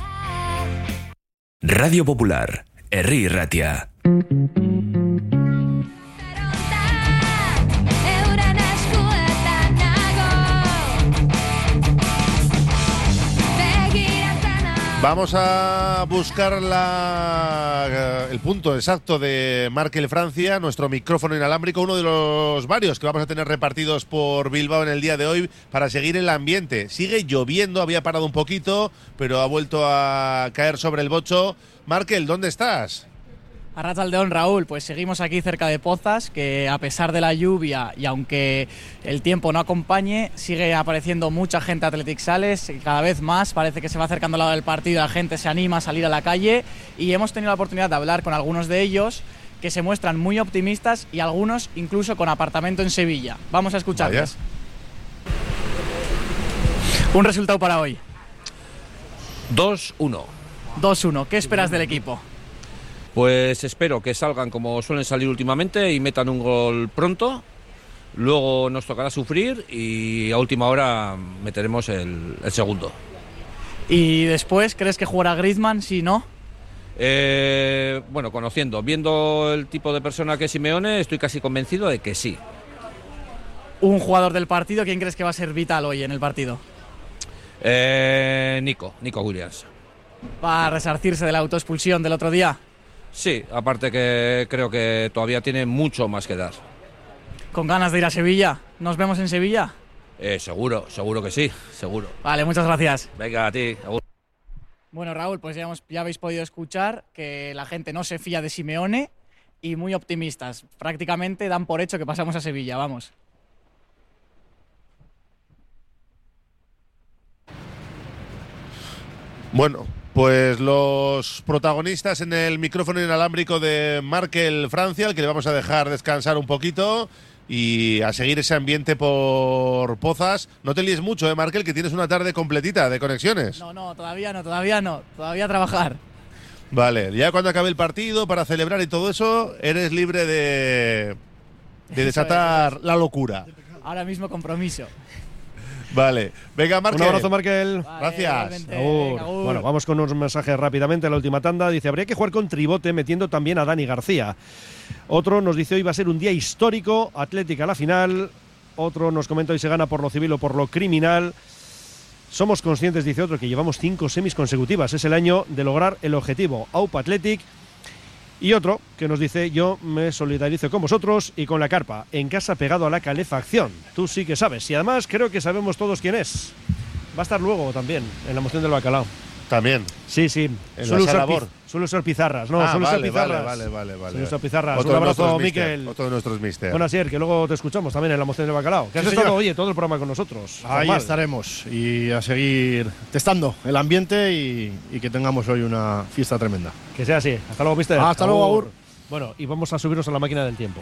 S6: Radio Popular, Herri Ratia.
S1: Vamos a buscar la- el punto exacto de Markel Francia, nuestro micrófono inalámbrico, uno de los varios que vamos a tener repartidos por Bilbao en el día de hoy para seguir el ambiente. Sigue lloviendo, había parado un poquito, pero ha vuelto a caer sobre el bocho. Markel, ¿dónde estás?
S19: Arrachaldeón Raúl, pues seguimos aquí cerca de Pozas, que a pesar de la lluvia y aunque el tiempo no acompañe, sigue apareciendo mucha gente a Athletic Sales, y cada vez más, parece que se va acercando al lado del partido, la gente se anima a salir a la calle y hemos tenido la oportunidad de hablar con algunos de ellos que se muestran muy optimistas y algunos incluso con apartamento en Sevilla. Vamos a escucharles. Un resultado para hoy.
S20: 2-1.
S19: 2-1. ¿Qué esperas del equipo?
S20: Pues espero que salgan como suelen salir últimamente y metan un gol pronto. Luego nos tocará sufrir y a última hora meteremos el, el segundo.
S19: ¿Y después crees que jugará Griezmann? Si no.
S20: Eh, bueno, conociendo, viendo el tipo de persona que es Simeone, estoy casi convencido de que sí.
S19: Un jugador del partido, ¿quién crees que va a ser vital hoy en el partido?
S20: Eh, Nico, Nico Williams.
S19: ¿Va a resarcirse de la autoexpulsión del otro día?
S20: Sí, aparte que creo que todavía tiene mucho más que dar.
S19: ¿Con ganas de ir a Sevilla? ¿Nos vemos en Sevilla?
S20: Eh, seguro, seguro que sí, seguro.
S19: Vale, muchas gracias.
S20: Venga, a ti.
S19: Bueno, Raúl, pues ya, hemos- ya habéis podido escuchar que la gente no se fía de Simeone y muy optimistas. Prácticamente dan por hecho que pasamos a Sevilla, vamos.
S1: Bueno, pues los protagonistas en el micrófono inalámbrico de Markel Francia, al que le vamos a dejar descansar un poquito y a seguir ese ambiente por Pozas. No te líes mucho, ¿eh, Markel? Que tienes una tarde completita de conexiones.
S19: No, no, todavía no, todavía no. Todavía a trabajar.
S1: Vale, ya cuando acabe el partido, para celebrar y todo eso, eres libre de, de desatar la locura.
S19: Ahora mismo compromiso.
S1: Vale, venga, Markel.
S3: Un abrazo, Markel.
S1: Gracias.
S3: Agur. Bueno, vamos con unos mensajes rápidamente. La última tanda dice: habría que jugar con tribote metiendo también a Dani García. Otro nos dice: hoy va a ser un día histórico. Atlética a la final. Otro nos comenta: hoy se gana por lo civil o por lo criminal. Somos conscientes, dice otro, que llevamos cinco semis consecutivas. Es el año de lograr el objetivo. AUPA Athletic. Y otro que nos dice, yo me solidarizo con vosotros y con la carpa, en casa pegado a la calefacción. Tú sí que sabes. Y además creo que sabemos todos quién es. Va a estar luego también, en la moción del bacalao.
S1: También.
S3: Sí, sí.
S1: En
S3: Suele
S1: la
S3: usar, pizarras, ¿no?
S1: Ah, vale,
S3: usar pizarras.
S1: vale, vale, vale,
S3: Suele usar pizarras.
S1: Otro
S3: Un
S1: de
S3: abrazo, Miquel.
S1: Otro de nuestros mister.
S3: Bueno, Asier, que luego te escuchamos también en la moción del bacalao. Que has
S5: Sí,
S3: estado,
S5: señor.
S3: oye, todo el programa con nosotros.
S5: Ahí
S3: Normal.
S5: estaremos y a seguir testando el ambiente y, y que tengamos hoy una fiesta tremenda.
S3: Que sea así. Hasta luego, mister.
S5: Hasta luego, Agur.
S3: Bueno, y vamos a subirnos a la máquina del tiempo.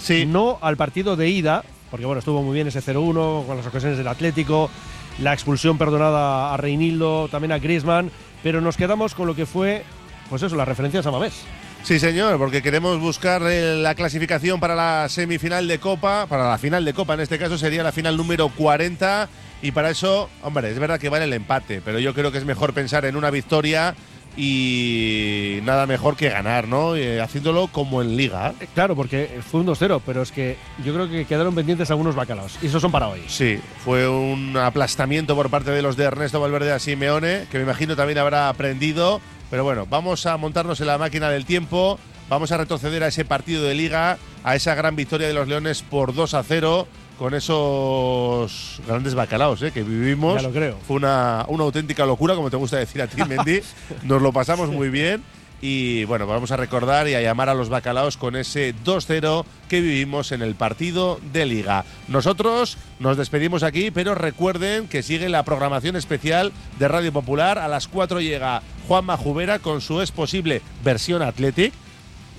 S1: Sí.
S3: No al partido de ida, porque bueno, estuvo muy bien ese 0-1 con las ocasiones del Atlético, la expulsión perdonada a Reinildo, también a Griezmann, pero nos quedamos con lo que fue, pues eso, las referencias a Mamés.
S1: Sí, señor, porque queremos buscar eh, la clasificación para la semifinal de Copa, para la final de Copa en este caso sería la final número 40 y para eso, hombre, es verdad que vale el empate, pero yo creo que es mejor pensar en una victoria y nada mejor que ganar, ¿no? Eh, haciéndolo como en liga.
S3: Eh, Claro, porque fue un 2-0, pero es que yo creo que quedaron pendientes algunos bacalaos, y esos son para hoy.
S1: Sí, fue un aplastamiento por parte de los de Ernesto Valverde a Simeone, que me imagino también habrá aprendido. Pero bueno, vamos a montarnos en la máquina del tiempo, vamos a retroceder a ese partido de liga, a esa gran victoria de los Leones por 2 a 0, con esos grandes bacalaos ¿eh? que vivimos.
S3: Ya lo creo.
S1: Fue una, una auténtica locura, como te gusta decir a ti, Mendy. *laughs* Nos lo pasamos muy bien. Y bueno, vamos a recordar y a llamar a los bacalaos con ese 2-0 que vivimos en el partido de liga. Nosotros nos despedimos aquí, pero recuerden que sigue la programación especial de Radio Popular. A las 4 llega Juanma Jubera con su Es Posible versión Athletic.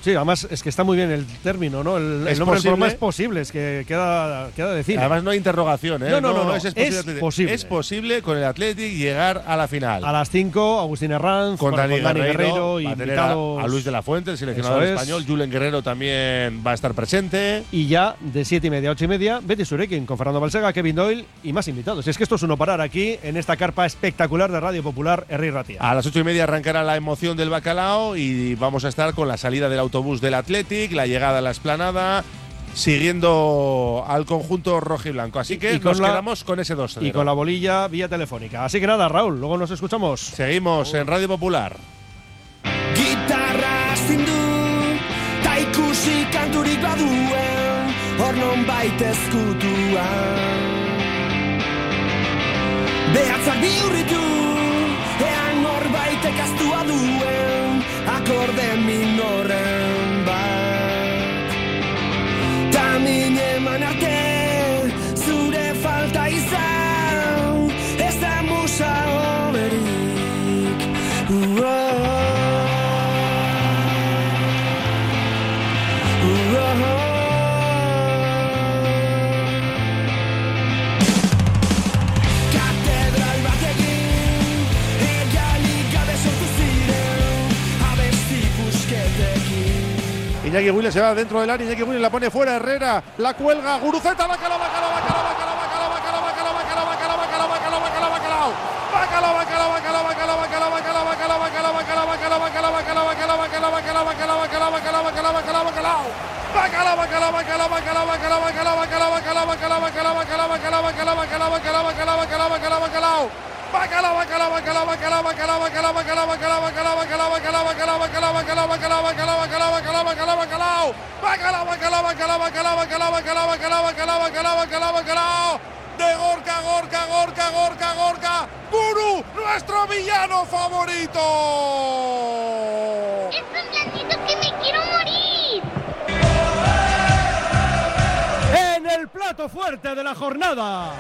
S3: Sí, además es que está muy bien el término, ¿no? El, el
S1: ¿Es
S3: nombre del programa
S1: posible?
S3: es posible, es que queda, queda decir.
S1: Además no hay interrogación, ¿eh?
S3: No, no, no, no,
S1: es,
S3: posible.
S1: Es posible con el Athletic llegar a la final.
S3: A las 5, Agustín Herranz,
S1: con Dani, Guerreiro,
S3: y
S1: a Luis de la Fuente, el seleccionador
S3: es.
S1: español. Julen Guerrero también va a estar presente.
S3: Y ya de 7 y media a 8 y media, Betty Surekin con Fernando Balsega, Kevin Doyle y más invitados. Es que esto es uno parar aquí en esta carpa espectacular de Radio Popular, Herri Ratia.
S1: A las ocho y media arrancará la emoción del bacalao y vamos a estar con la salida del autobús del Athletic, la llegada a la esplanada, siguiendo al conjunto rojo y blanco. Así que
S3: Y con
S1: nos
S3: la-
S1: quedamos con ese 2
S3: Y con la bolilla vía telefónica. Así que nada, Raúl, luego nos escuchamos.
S1: Seguimos en Radio Popular.
S21: Gitarra zindu, ta ikusi kanturik baduen, hor non ezkutuan. Behatzak bihurritu, ean norbaitek aztua duen, akorde minoren bat. Ta min eman arte,
S1: Iñaki Willes se va dentro del área, Iñaki Willes la pone fuera, Herrera, la cuelga, Guruceta, bacalao, bacalao, bacalao, bacalao, bacalao, bacalao, bacalao, bacalao, bacalao, bacalao, bacalao, bacalao, bacalao, bacalao, bacalao, bacalao, bacalao, bacalao, bacalao, bacalao, bacalao, bacalao, bacalao, bacalao. Bacalao, bacalao, bacalao, bacalao, bacalao, bacalao, bacalao, bacalao, bacalao, bacalao, bacalao. de Gorka, Gorka, Gorka, Gorka, Gorka. Guru, nuestro villano favorito.
S22: Es un blandito que me quiero morir.
S3: En el plato fuerte de la jornada,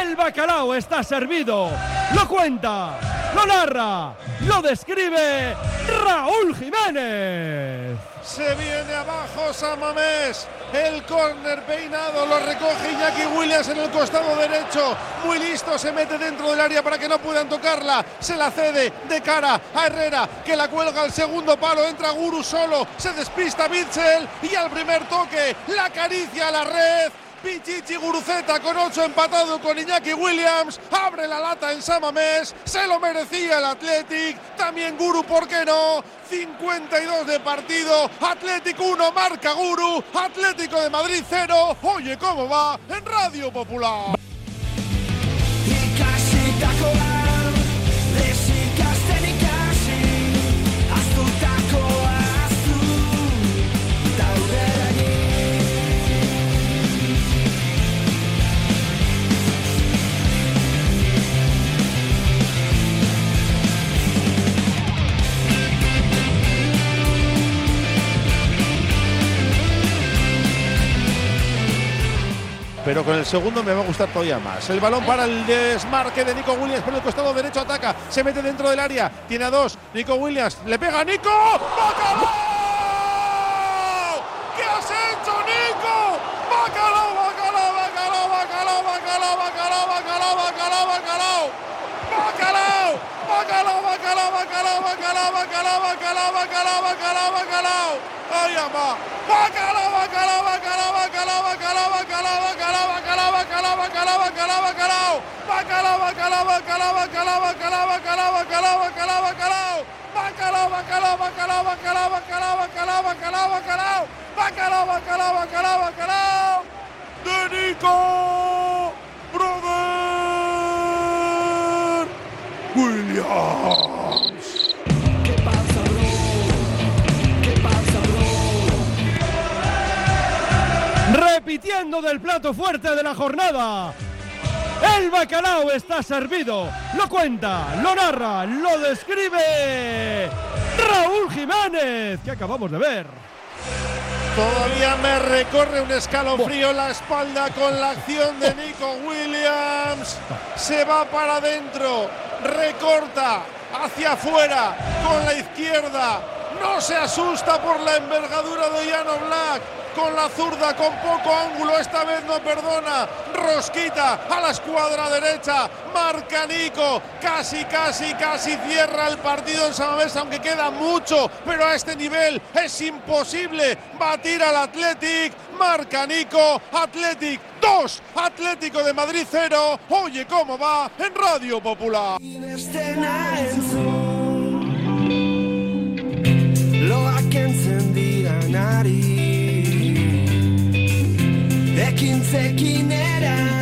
S3: el bacalao está servido. Lo cuenta, lo narra, lo describe Raúl Jiménez.
S1: Se viene abajo Samamés. El córner peinado lo recoge Iñaki Williams en el costado derecho. Muy listo, se mete dentro del área para que no puedan tocarla. Se la cede de cara a Herrera, que la cuelga al segundo palo. Entra Guru solo, se despista Mitchell y al primer toque la acaricia a la red. Pichichi Guruceta con 8 empatado con Iñaki Williams. Abre la lata en Samamés. Se lo merecía el Athletic. También Guru, ¿por qué no? 52 de partido. Atlético 1, marca Guru. Atlético de Madrid 0. Oye, ¿cómo va? En Radio Popular. Pero con el segundo me va a gustar todavía más. El balón para el desmarque de Nico Williams por el costado derecho. Ataca, se mete dentro del área. Tiene a dos. Nico Williams le pega a Nico. ¡Bacalao! ¿Qué has hecho, Nico? ¡Bacalao, bacalao, bacalao, bacalao, bacalao, bacalao, bacalao, bacalao, bacalao! ¡Bacalao! ¡Bacalao, bacalao, bacalao, bacalao, bacalao, bacalao, bacalao, bacalao, bacalao! ¡Ay, ama! ¡Bacalao, bacalao, bacalao, bacalao, bacalao, bacalao, bacalao, bacalao, bacalao, bacalao, bacalao, bacalao! ¡Bacalao, bacalao, bacalao, bacalao, bacalao, bacalao, bacalao, bacalao, bacalao! ¡Bacalao, bacalao, bacalao, bacalao, bacalao, bacalao, bacalao, bacalao! ¡Bacalao, bacalao, bacalao, bacalao! ¡De Nico! ¡Brother! ¡Williams!
S21: ¿Qué pasa, bro? ¿Qué pasa, bro?
S3: Repitiendo del plato fuerte de la jornada. El bacalao está servido. Lo cuenta, lo narra, lo describe Raúl Jiménez, que acabamos de ver.
S1: Todavía me recorre un escalofrío en la espalda con la acción de Nico Williams. Se va para adentro, recorta hacia afuera con la izquierda. No se asusta por la envergadura de Llano Black. Con la zurda, con poco ángulo, esta vez no perdona. Rosquita a la escuadra derecha. Marca Nico. Casi, casi, casi cierra el partido en Samamés, aunque queda mucho. Pero a este nivel es imposible batir al Athletic. Marca Nico. Athletic 2. Atlético de Madrid 0. Oye cómo va en Radio Popular.
S21: ekintzekin eran